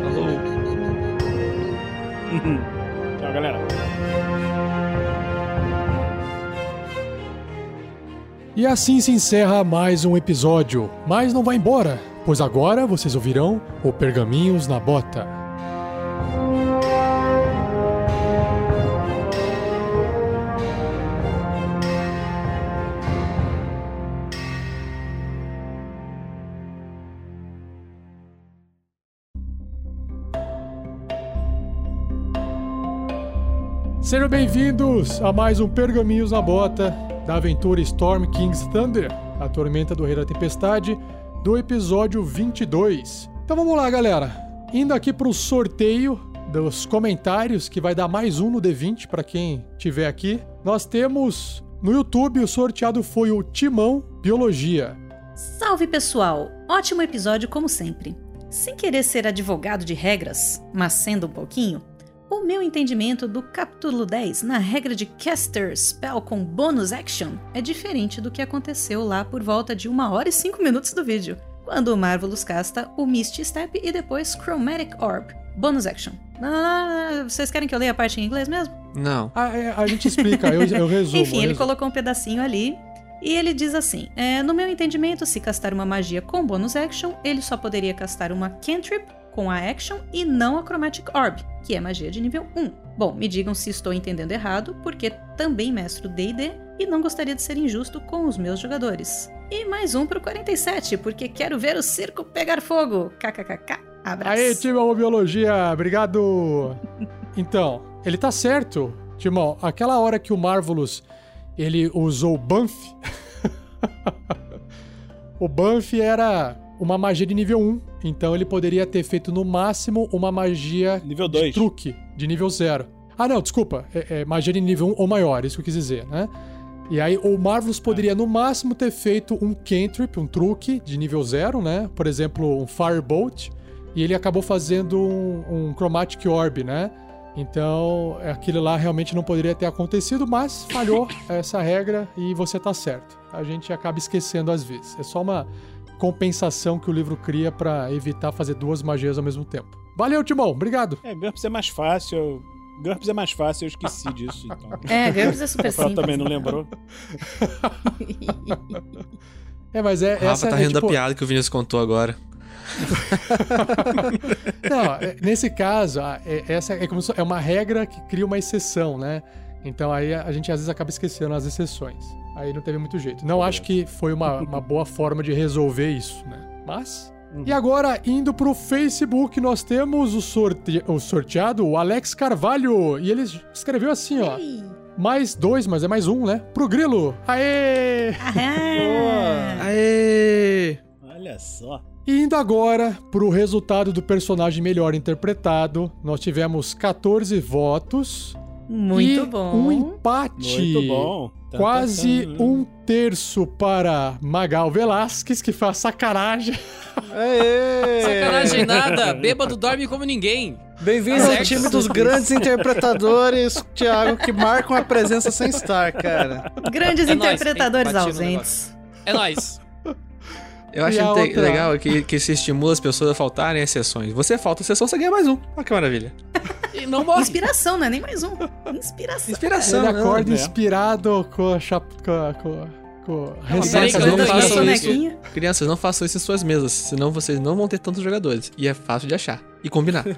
Falou. Tchau, galera. E assim se encerra mais um episódio. Mas não vai embora, pois agora vocês ouvirão o Pergaminhos na Bota. Sejam bem-vindos a mais um Pergaminhos na Bota da aventura Storm King's Thunder, a tormenta do Rei da Tempestade, do episódio 22. Então vamos lá, galera. Indo aqui pro sorteio dos comentários, que vai dar mais um no D20 para quem tiver aqui. Nós temos no YouTube o sorteado foi o Timão Biologia. Salve pessoal! Ótimo episódio como sempre. Sem querer ser advogado de regras, mas sendo um pouquinho, o meu entendimento do capítulo 10 na regra de Caster Spell com Bonus Action é diferente do que aconteceu lá por volta de 1 hora e 5 minutos do vídeo, quando o Marvelous casta o Misty Step e depois Chromatic Orb. Bonus Action. Não, não, não, não, vocês querem que eu leia a parte em inglês mesmo? Não. A, a- a gente explica, eu, eu resumo. Enfim, ele resumo. colocou um pedacinho ali. E ele diz assim: é, No meu entendimento, se castar uma magia com bônus action, ele só poderia castar uma cantrip com a action e não a Chromatic Orb, que é magia de nível 1. Bom, me digam se estou entendendo errado, porque também mestro DD e não gostaria de ser injusto com os meus jogadores. E mais um pro 47, porque quero ver o circo pegar fogo. KKKK. Abraço. Aê, Timão Biologia, obrigado! Então, ele tá certo, Timão. Aquela hora que o Marvelous ele usou o Banff. o Banff era uma magia de nível 1. Então ele poderia ter feito no máximo uma magia Nível de 2. truque de nível 0. Ah, não, desculpa. É, é magia de nível 1 ou maior, isso que eu quis dizer, né? E aí o Marvelous poderia no máximo ter feito um cantrip, um truque de nível 0, né? Por exemplo, um Firebolt. E ele acabou fazendo um, um Chromatic Orb, né? Então, aquilo lá realmente não poderia ter acontecido, mas falhou essa regra e você tá certo. A gente acaba esquecendo às vezes. É só uma compensação que o livro cria pra evitar fazer duas magias ao mesmo tempo. Valeu, Timão. Obrigado. É, GURPS é mais fácil. GURPS é mais fácil, eu esqueci disso. Então. É, GURPS é super simples. também não lembrou. É, mas é Rafa essa tá é, rindo tipo, da piada que o Vinícius contou agora. Não, é, nesse caso, é- essa é como se- é uma regra que cria uma exceção, né? Então aí a gente às vezes acaba esquecendo as exceções. Aí não teve muito jeito. Não acho que foi uma, uma boa forma de resolver isso, né? Mas. E agora, indo pro Facebook, nós temos o, sorte... o sorteado, o Alex Carvalho. E ele escreveu assim, ó. Mais dois, mas é mais um, né? Pro Grilo. Aê! Aham. Aê! Olha só. E indo agora pro resultado do personagem melhor interpretado, nós tivemos 14 votos. Muito e bom. Um empate. Muito bom. Tá, Quase um terço para Magal Velasquez, que faz sacanagem. Aê! Sacanagem nada, bêbado dorme como ninguém. Bem-vindo ao time dos grandes interpretadores, Thiago, que marcam a presença sem estar, cara. Grandes É nóis, interpretadores no ausentes. É nóis. Eu acho E outra? legal que, que se estimula as pessoas a faltarem às sessões. Você falta a sessão, você ganha mais um. Olha que maravilha. E não morre. Inspiração, não é nem mais um. Inspiração. Inspiração, Ele né? acorda é. inspirado com a chap... com a... com a... com dele. não não façam isso. Crianças, não façam isso em suas mesas, senão vocês não vão ter tantos jogadores. E é fácil de achar. E combinar.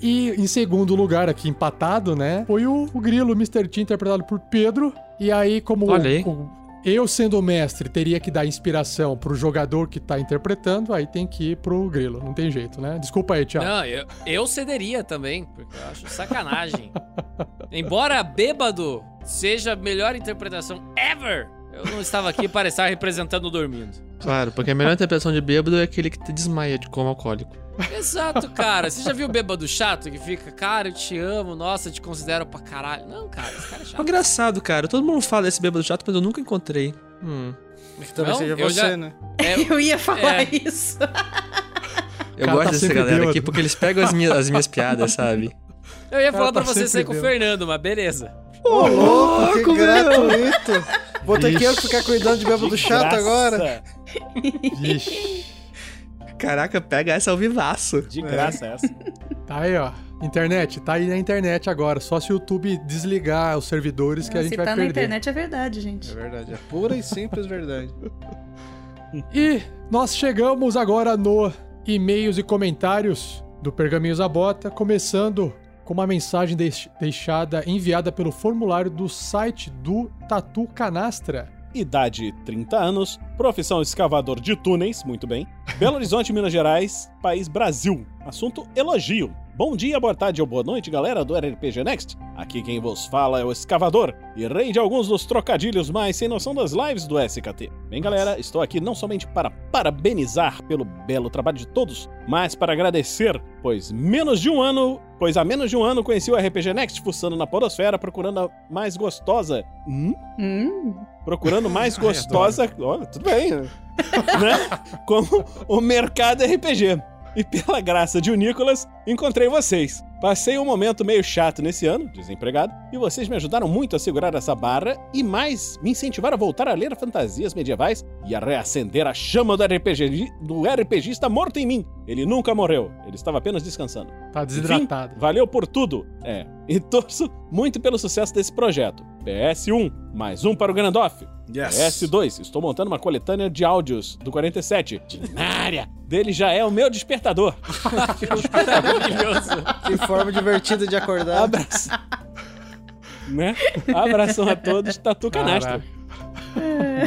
E em segundo lugar, aqui empatado, né? Foi o, o Grilo, o Mr. T, interpretado por Pedro. E aí, como Olha aí. o- eu sendo o mestre teria que dar inspiração pro jogador que tá interpretando, aí tem que ir pro Grilo. Não tem jeito, né? Desculpa aí, Thiago. Não, eu, eu cederia também, porque eu acho sacanagem. Embora bêbado seja a melhor interpretação ever, eu não estava aqui para estar representando dormindo. Claro, porque a melhor interpretação de bêbado é aquele que te desmaia de coma alcoólico. Exato, cara. Você já viu o bêbado chato que fica, cara, eu te amo, nossa, eu te considero pra caralho. Não, cara, esse cara é É chato. engraçado, cara. Todo mundo fala desse bêbado chato, mas eu nunca encontrei. Hum. Que talvez Não, seja eu você, já- né? É, Eu ia falar É. isso. Eu Cara, gosto tá dessa galera bêbado. aqui porque eles pegam as minhas, as minhas piadas, sabe? eu ia Cara, falar pra tá você sempre sair com o bêbado. Fernando, mas beleza. Ô, louco, que louco, meu. gratuito. Vou ter que eu ficar cuidando de bêbado chato Graça. agora. Vixe. Caraca, pega essa ao vivaço. De graça essa. Tá aí, ó. Internet, tá aí na internet agora. Só se o YouTube desligar os servidores que a Se gente tá vai na perder. internet é verdade, gente. É verdade, é pura e simples verdade. E nós chegamos agora no e-mails e comentários do Pergaminhos à Bota, começando com uma mensagem deix- deixada enviada pelo formulário do site do Tatu Canastra. Idade 30 anos, profissão escavador de túneis, muito bem. Belo Horizonte, Minas Gerais, país Brasil. Assunto elogio. Bom dia, boa tarde ou boa noite, galera do RPG Next. Aqui quem vos fala é o escavador e rei de alguns dos trocadilhos mais sem noção das lives do SKT. Bem, galera, estou aqui não somente para parabenizar pelo belo trabalho de todos, mas para agradecer, pois menos de um ano, pois há menos de um ano conheci o RPG Next fuçando na podosfera procurando a mais gostosa. Hum? Hum, procurando mais Ai, gostosa. Olha, tudo bem, né? Como o mercado RPG. E pela graça de o Nicolas, encontrei vocês. Passei um momento meio chato nesse ano, desempregado, e vocês me ajudaram muito a segurar essa barra e mais, me incentivaram a voltar a ler fantasias medievais e a reacender a chama do RPG do RPGista morto em mim. Ele nunca morreu, ele estava apenas descansando. Tá desidratado. Valeu por tudo. É. E torço muito pelo sucesso desse projeto. PS1, mais um para o Grandoff. PS2, estou montando uma coletânea de áudios do 47. Dinária! Dele já é o meu despertador. Maravilhoso. Que forma divertida de acordar. Abraço. né? Abração a todos, Tatu Canastra.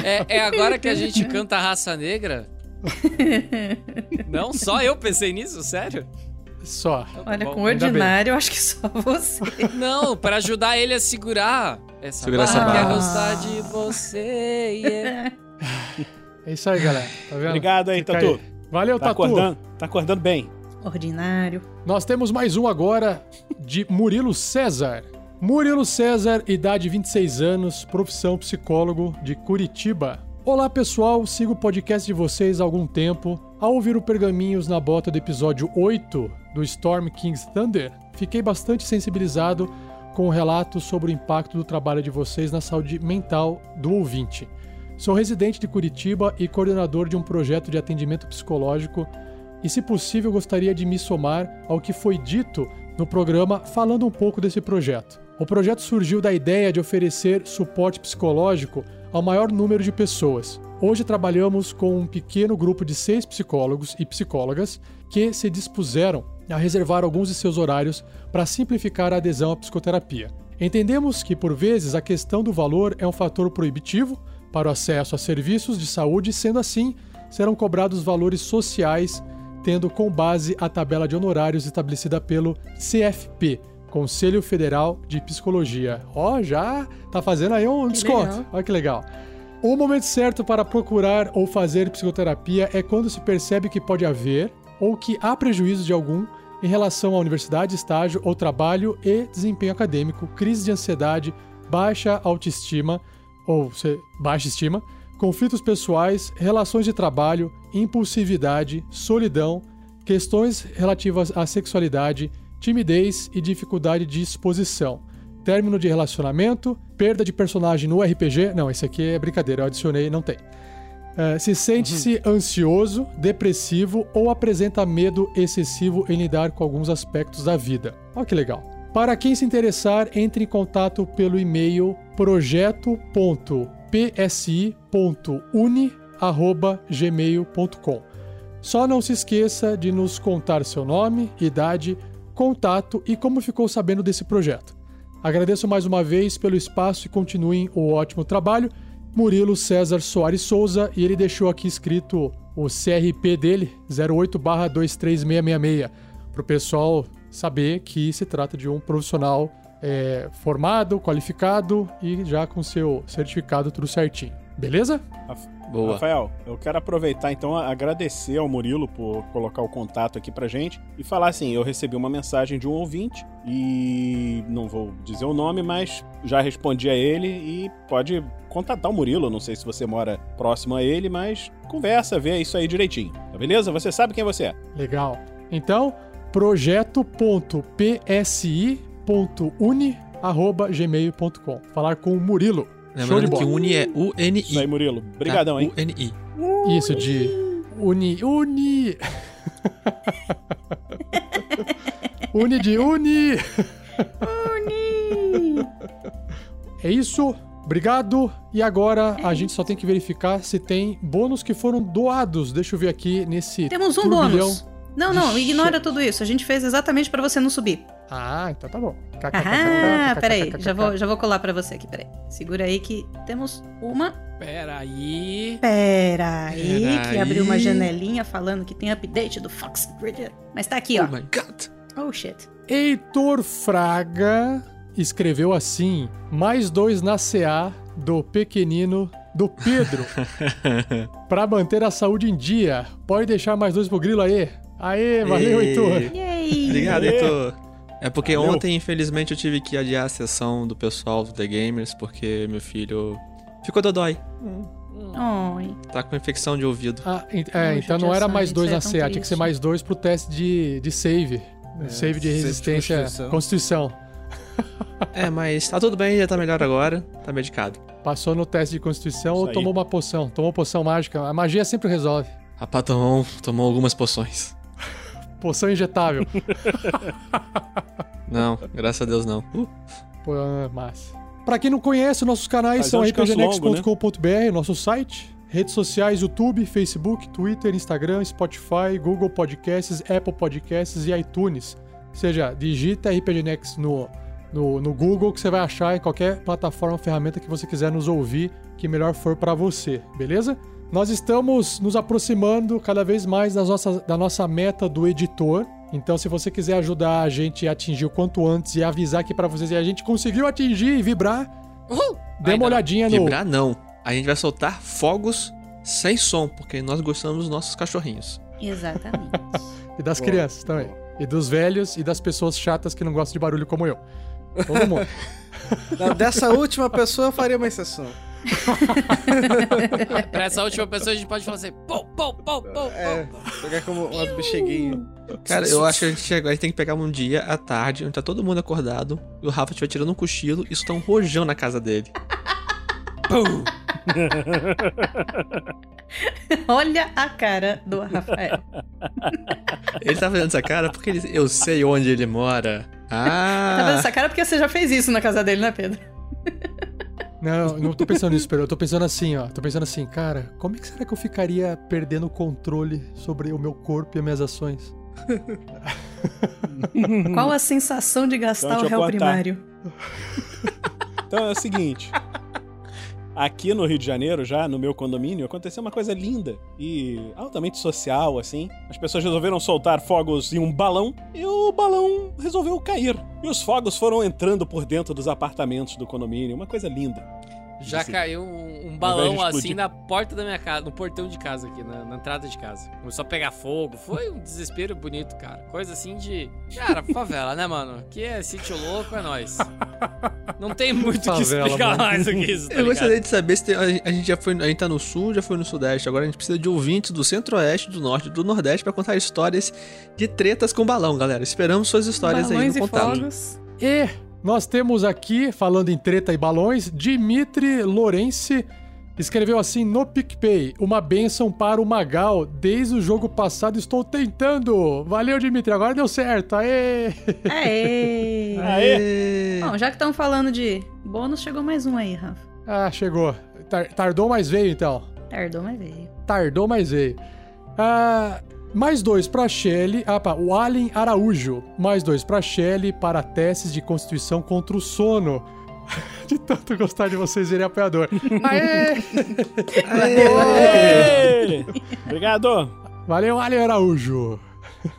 É, é agora que a gente canta Raça Negra? Não, só eu pensei nisso, sério? Só. Então tá olha, bom. com ordinário, eu acho que só você. Não, pra ajudar ele a segurar essa Segura essa barra. Quer barra. gostar de você. yeah. É isso aí, galera. Tá vendo? Obrigado aí, Fica Tatu. Valeu, Tá Tatu. acordando, tá acordando bem. Ordinário. Nós temos mais um agora de Murilo César. Murilo César, idade 26 anos, profissão psicólogo de Curitiba. Olá pessoal, sigo o podcast de vocês há algum tempo. Ao ouvir o Pergaminhos na bota do episódio 8 do Storm King's Thunder, fiquei bastante sensibilizado com o relato sobre o impacto do trabalho de vocês na saúde mental do ouvinte. Sou residente de Curitiba e coordenador de um projeto de atendimento psicológico e, se possível, gostaria de me somar ao que foi dito no programa falando um pouco desse projeto. O projeto surgiu da ideia de oferecer suporte psicológico ao maior número de pessoas. Hoje trabalhamos com um pequeno grupo de seis psicólogos e psicólogas que se dispuseram a reservar alguns de seus horários para simplificar a adesão à psicoterapia. Entendemos que, por vezes, a questão do valor é um fator proibitivo para o acesso a serviços de saúde, sendo assim, serão cobrados valores sociais, tendo com base a tabela de honorários estabelecida pelo CFP, Conselho Federal de Psicologia. Ó, já tá fazendo aí um desconto. legal. Olha que legal. O momento certo para procurar ou fazer psicoterapia é quando se percebe que pode haver ou que há prejuízo de algum em relação à universidade, estágio ou trabalho e desempenho acadêmico, crise de ansiedade, baixa autoestima ou baixa estima, conflitos pessoais, relações de trabalho, impulsividade, solidão, questões relativas à sexualidade, timidez e dificuldade de exposição, término de relacionamento, perda de personagem no RPG. Não, esse aqui é brincadeira, eu adicionei, não tem. É, se sente-se ansioso, depressivo ou apresenta medo excessivo em lidar com alguns aspectos da vida. Olha que legal. Para quem se interessar, entre em contato pelo e-mail projeto.psi.uni@gmail.com. Só não se esqueça de nos contar seu nome, idade, contato e como ficou sabendo desse projeto. Agradeço mais uma vez pelo espaço e continuem o ótimo trabalho. Murilo César Soares Souza e ele deixou aqui escrito o CRP dele, 08-23666, para o pessoal saber que se trata de um profissional é, formado, qualificado e já com seu certificado tudo certinho. Beleza? Boa. Rafael, eu quero aproveitar então agradecer ao Murilo por colocar o contato aqui pra gente e falar assim, eu recebi uma mensagem de um ouvinte e não vou dizer o nome, mas já respondi a ele e pode contatar o Murilo, não sei se você mora próximo a ele, mas conversa, vê isso aí direitinho, tá beleza? Você sabe quem você é. Legal. Então, projeto.psi.uni.gmail.com. Falar com o Murilo. Show de Lembrando que bola. Uni é U-N-I. Isso aí, Murilo. Brigadão, hein? U-N-I. Isso de uni uni uni de uni. É isso. Obrigado. E agora a gente só tem que verificar se tem bônus que foram doados. Deixa eu ver aqui nesse Temos um turbilhão. bônus. Não, não, ignora tudo isso. A gente fez exatamente pra você não subir. Ah, então tá bom. Ah, peraí. Já vou, já vou colar pra você aqui, peraí. Segura aí que temos uma. Pera aí. Pera aí, Pera que abriu uma janelinha falando que tem update do Fox Grid. Mas tá aqui, ó. Oh my god. Oh, shit. Heitor Fraga escreveu assim: mais dois na CA do pequenino do Pedro. pra manter a saúde em dia. Pode deixar mais dois pro grilo aí. Aê, valeu, Ei. Heitor. Yay! Obrigado, Aê. Heitor. É porque Valeu. ontem, infelizmente, eu tive que adiar a sessão do pessoal do The Gamers, porque meu filho ficou dodói. Oi. Tá com infecção de ouvido. Ah, é, Poxa, então não era mais dois é na CA, tinha que ser mais dois pro teste de, de save. save de save de resistência. constituição. Constituição. É, mas tá tudo bem, já tá melhor agora. Tá medicado. Passou no teste de Constituição Isso ou aí. tomou uma poção? Tomou poção mágica. A magia sempre resolve. Rapaz, tomou, tomou algumas poções. Poção injetável. Não, graças a Deus não. Uh, Pô, ah, massa. Pra quem não conhece, nossos canais Fazer são rpgnext.com.br, nosso site, redes sociais, YouTube, Facebook, Twitter, Instagram, Spotify, Google Podcasts, Apple Podcasts e iTunes. Ou seja, digita RPG Next no, no, no Google que você vai achar em qualquer plataforma, ferramenta que você quiser nos ouvir, que melhor for pra você, beleza? Nós estamos nos aproximando cada vez mais das nossas, da nossa meta do editor. Então, se você quiser ajudar a gente a atingir o quanto antes e avisar aqui pra vocês e a gente conseguiu atingir e vibrar, Uhul! dê uma não. olhadinha no. vibrar não. A gente vai soltar fogos sem som, porque nós gostamos dos nossos cachorrinhos. Exatamente. E das Boa, crianças também. E dos velhos e das pessoas chatas que não gostam de barulho como eu. Todo mundo. Dessa última pessoa eu faria uma exceção. Pra essa última pessoa a gente pode falar assim: pô, pô, pô, pô, É, pegar como umas bexeguinhas. Cara, eu acho que a gente, chega- a gente tem que pegar um dia à tarde, onde tá todo mundo acordado, e o Rafa estiver tirando um cochilo e isso tá um rojão na casa dele. Olha a cara do Rafael. Ele tá fazendo essa cara porque ele- eu sei onde ele mora. Tá vendo Ah! essa cara porque você já fez isso na casa dele, né, Pedro? Não, não tô pensando nisso, Pedro. Eu tô pensando assim, ó. Tô pensando assim, cara, como é que será que eu ficaria perdendo o controle sobre o meu corpo e as minhas ações? Qual a sensação de gastar Então, o réu primário? Então é o seguinte. Aqui no Rio de Janeiro, já no meu condomínio, aconteceu uma coisa linda e altamente social, assim. As pessoas resolveram soltar fogos em um balão e o balão resolveu cair. E os fogos foram entrando por dentro dos apartamentos do condomínio. Uma coisa linda. Já Assim. caiu um, um balão assim na porta da minha casa, no portão de casa aqui, na, na entrada de casa. Começou a pegar fogo. Foi um desespero bonito, cara. Coisa assim de. Cara, favela, né, mano? Que é sítio louco, é nóis. Não tem muito o que explicar mano. mais do que isso, tá Eu gostaria de saber se tem- a gente- a gente já foi. A gente tá no sul, já foi no sudeste. Agora a gente precisa de ouvintes do centro-oeste, do norte e do nordeste pra contar histórias de tretas com balão, galera. Esperamos suas histórias aí Balões no e contato. fogos. E nós temos aqui, falando em treta e balões, Dimitri Lorenzi escreveu assim no PicPay: Uma bênção para o Magal. Desde o jogo passado estou tentando. Valeu, Dimitri. Agora deu certo. Aê! Aê! Aê! Bom, já que estão falando de bônus, chegou mais um aí, Rafa. Ah, chegou. Tar- tardou, mas veio então. Tardou, mas veio. Tardou, mas veio. Ah, mais dois pra Shelly. Ah, pá, o Allen Araújo. Mais dois pra Shelly para testes de constituição contra o sono. De tanto gostar de vocês verem apoiador. Aê! Aê! Obrigado! Valeu, Allen Araújo.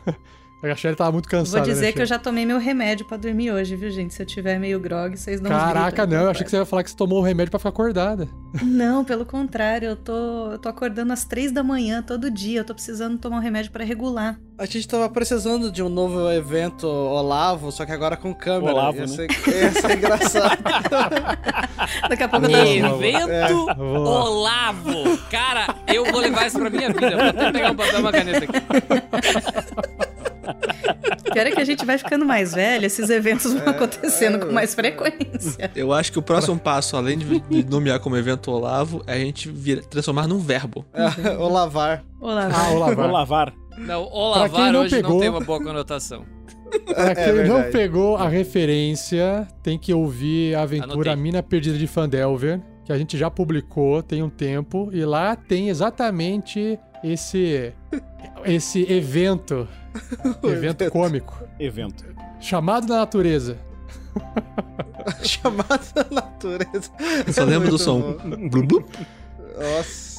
A Shelly tava muito Vou cansada. dizer né, que eu já tomei meu remédio pra dormir hoje, viu, gente? Se eu tiver meio grog, vocês não Caraca, não. Eu achei que você ia falar que você tomou o remédio pra ficar acordada. Não, pelo contrário, eu tô, eu tô acordando às três da manhã todo dia. Eu tô precisando tomar um remédio pra regular. A gente tava precisando de um novo evento Olavo, só que agora com câmera. Olavo, ia, né? ser, ia ser engraçado. Daqui a pouco eu tô. Evento Boa. Olavo. Cara, eu vou levar isso pra minha vida. Vou até pegar um papel e uma caneta aqui. Pior é que a gente vai ficando mais velho, esses eventos vão acontecendo com mais frequência. Eu acho que o próximo passo, além de, de nomear como evento Olavo, é a gente vira- transformar num verbo. É, Olavar. Olá, Ah, Olavar. lavar. Não, Olavar não hoje não pegou- tem uma boa conotação. Pra quem não verdade. pegou a referência, tem que ouvir a aventura Anotei. Mina Perdida de Fandelver, que a gente já publicou tem um tempo, e lá tem exatamente esse esse evento, evento evento. cômico, Evento. chamado da natureza. Chamada natureza. Eu só lembro do som. Nossa.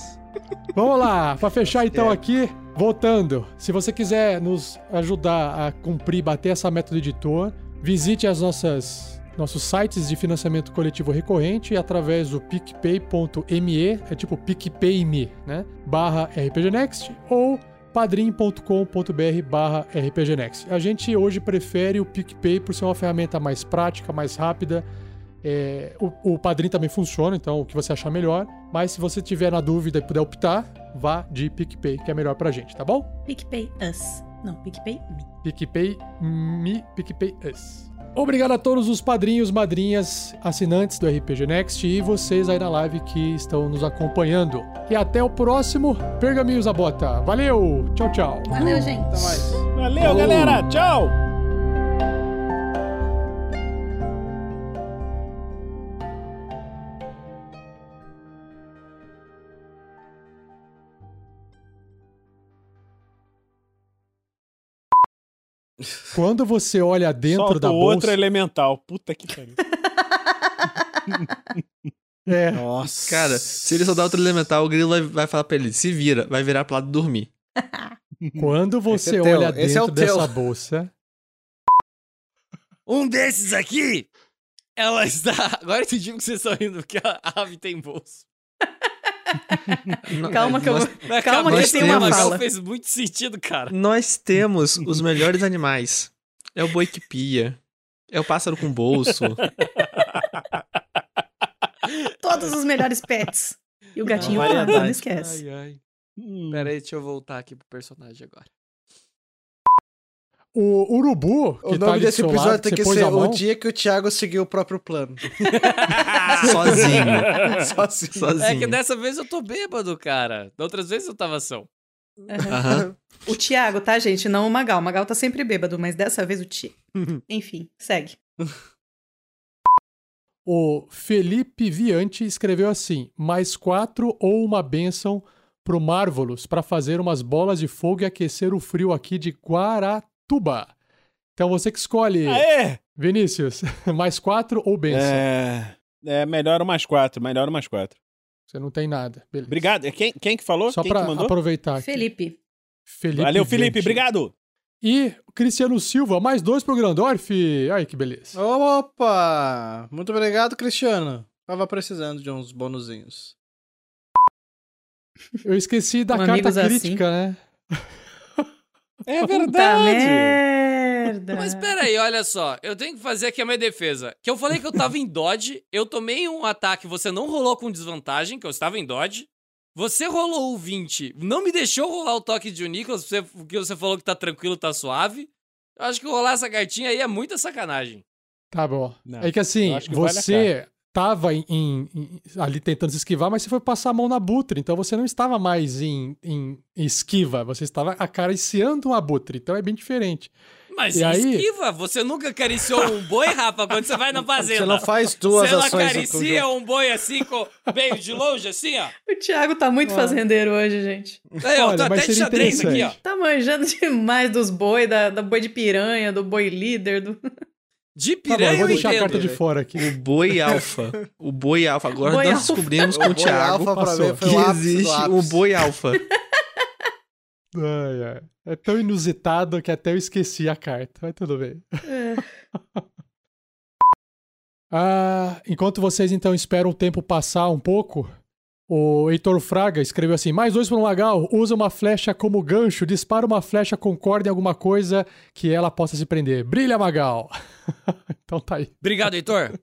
Vamos lá, pra fechar então É. aqui, voltando. Se você quiser nos ajudar a cumprir, bater essa meta do editor, visite as nossas nossos sites de financiamento coletivo recorrente através do picpay.me, é tipo PicPay.me, né? Barra RPGnext ou padrim.com.br barra rpgnext. A gente hoje prefere o PicPay por ser uma ferramenta mais prática, mais rápida. É, o, o Padrim também funciona, então o que você achar melhor. Mas se você tiver na dúvida e puder optar, vá de PicPay, que é melhor pra gente, tá bom? PicPay Us. Não, PicPay Me. PicPay Me, PicPay Us. Obrigado a todos os padrinhos, madrinhas, assinantes do RPG Next e vocês aí na live que estão nos acompanhando. E até o próximo Pergaminhos da Bota. Valeu! Tchau, tchau! Valeu, gente. Até mais. Valeu, Falou. galera. Tchau. Quando você olha dentro Solta da o outro bolsa... elemental. Puta que pariu. É, Nossa. Cara, se ele soltar outro elemental, o grilo vai, vai falar pra ele: se vira, vai virar pro lado dormir. quando você é teu, olha esse é o dentro dessa teu. bolsa... Um desses aqui, ela está. Agora eu entendi que vocês estão rindo, porque a ave tem bolso. Calma que eu nós, vou... Na Calma que cabeça tem uma fala. fez muito sentido, cara. nós temos os melhores animais. É o boi que pia. É o pássaro com bolso. Todos os melhores pets. E o gatinho Não, não esquece. Ai, ai. Hum. Pera aí, deixa eu voltar aqui pro personagem agora. O urubu, que O tá nome do desse episódio lado, tem que pôs ser o dia que o Thiago seguiu o próprio plano. Sozinho. Sozinho. Sozinho. É que dessa vez eu tô bêbado, cara. Da outras vezes eu tava são. Aham. O Thiago, tá, gente? Não o Magal. O Magal tá sempre bêbado, mas dessa vez o Ti. Enfim, segue. O Felipe Viante escreveu assim: mais quatro ou uma bênção pro Marvelous para fazer umas bolas de fogo e aquecer o frio aqui de Guaratuba. Então você que escolhe, Aê! Vinícius, mais quatro ou bênção? É, é melhor o mais quatro, melhor o mais quatro. Você não tem nada. Beleza. Obrigado. Quem, quem que falou? Só quem para que mandou? aproveitar. aqui. Felipe. Felipe Valeu, Felipe. Viante. Obrigado. E Cristiano Silva, mais dois pro Grandorf. Ai, que beleza. Opa! Muito obrigado, Cristiano. Tava precisando de uns bonuzinhos. Eu esqueci da Com carta amigos assim. crítica, né? É Puta verdade. merda. Mas pera aí, olha só. Eu tenho que fazer aqui a minha defesa. Que eu falei que eu tava em dodge, eu tomei um ataque, você não rolou com desvantagem, que eu estava em dodge. Você rolou o 20, não me deixou rolar o toque de Nicholas, porque você falou que tá tranquilo, tá suave. Eu acho que rolar essa cartinha aí é muita sacanagem. Tá bom. Não, é que assim, que vale você tava em, em- em- ali tentando se esquivar, mas você foi passar a mão na butre, então você não estava mais em, em esquiva, você estava acariciando um abutre, então é bem diferente. Mas E aí? esquiva, você nunca acariciou um boi, Rafa, quando você vai na fazenda. Você não faz duas Você não ações acaricia um boi assim, com, bem de longe, assim, ó. O Thiago tá muito fazendeiro hoje, gente. Aí, ó, Olha, tô até de xadrez aqui, ó. Tá manjando demais dos boi, da, da boi de piranha, do boi líder, do... De Tá bom, piranha eu vou deixar a entendo. carta de fora aqui. O boi alfa. O boi alfa. Agora Boi nós alfa. descobrimos com O o Thiago passou. que existe o boi alfa. Ai, ai. É tão inusitado que até eu esqueci a carta, mas tudo bem. Ah, enquanto vocês então esperam o tempo passar um pouco, o Heitor Fraga escreveu assim: mais dois para um Magal, usa uma flecha como gancho, dispara uma flecha com corda em alguma coisa que ela possa se prender. Brilha, Magal! então tá aí. Obrigado, Heitor.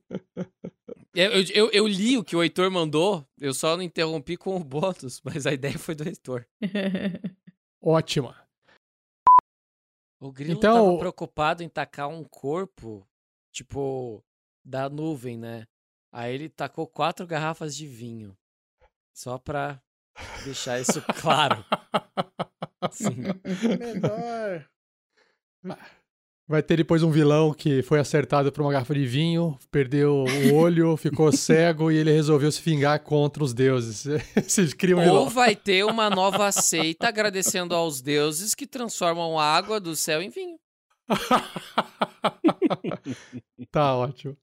Eu, eu, eu- li o que o Heitor mandou, eu só não interrompi com o bônus, mas a ideia foi do Heitor. Ótima. O Grilo Então- tava preocupado em tacar um corpo, tipo, da nuvem, né? Aí ele tacou quatro garrafas de vinho. Só pra deixar isso claro. Sim. Melhor. Vai ter depois um vilão que foi acertado por uma garrafa de vinho, perdeu o olho, ficou cego e ele resolveu se vingar contra os deuses. Vocês criam um Ou vilão. vai ter uma nova seita agradecendo aos deuses que transformam a água do céu em vinho. Tá ótimo.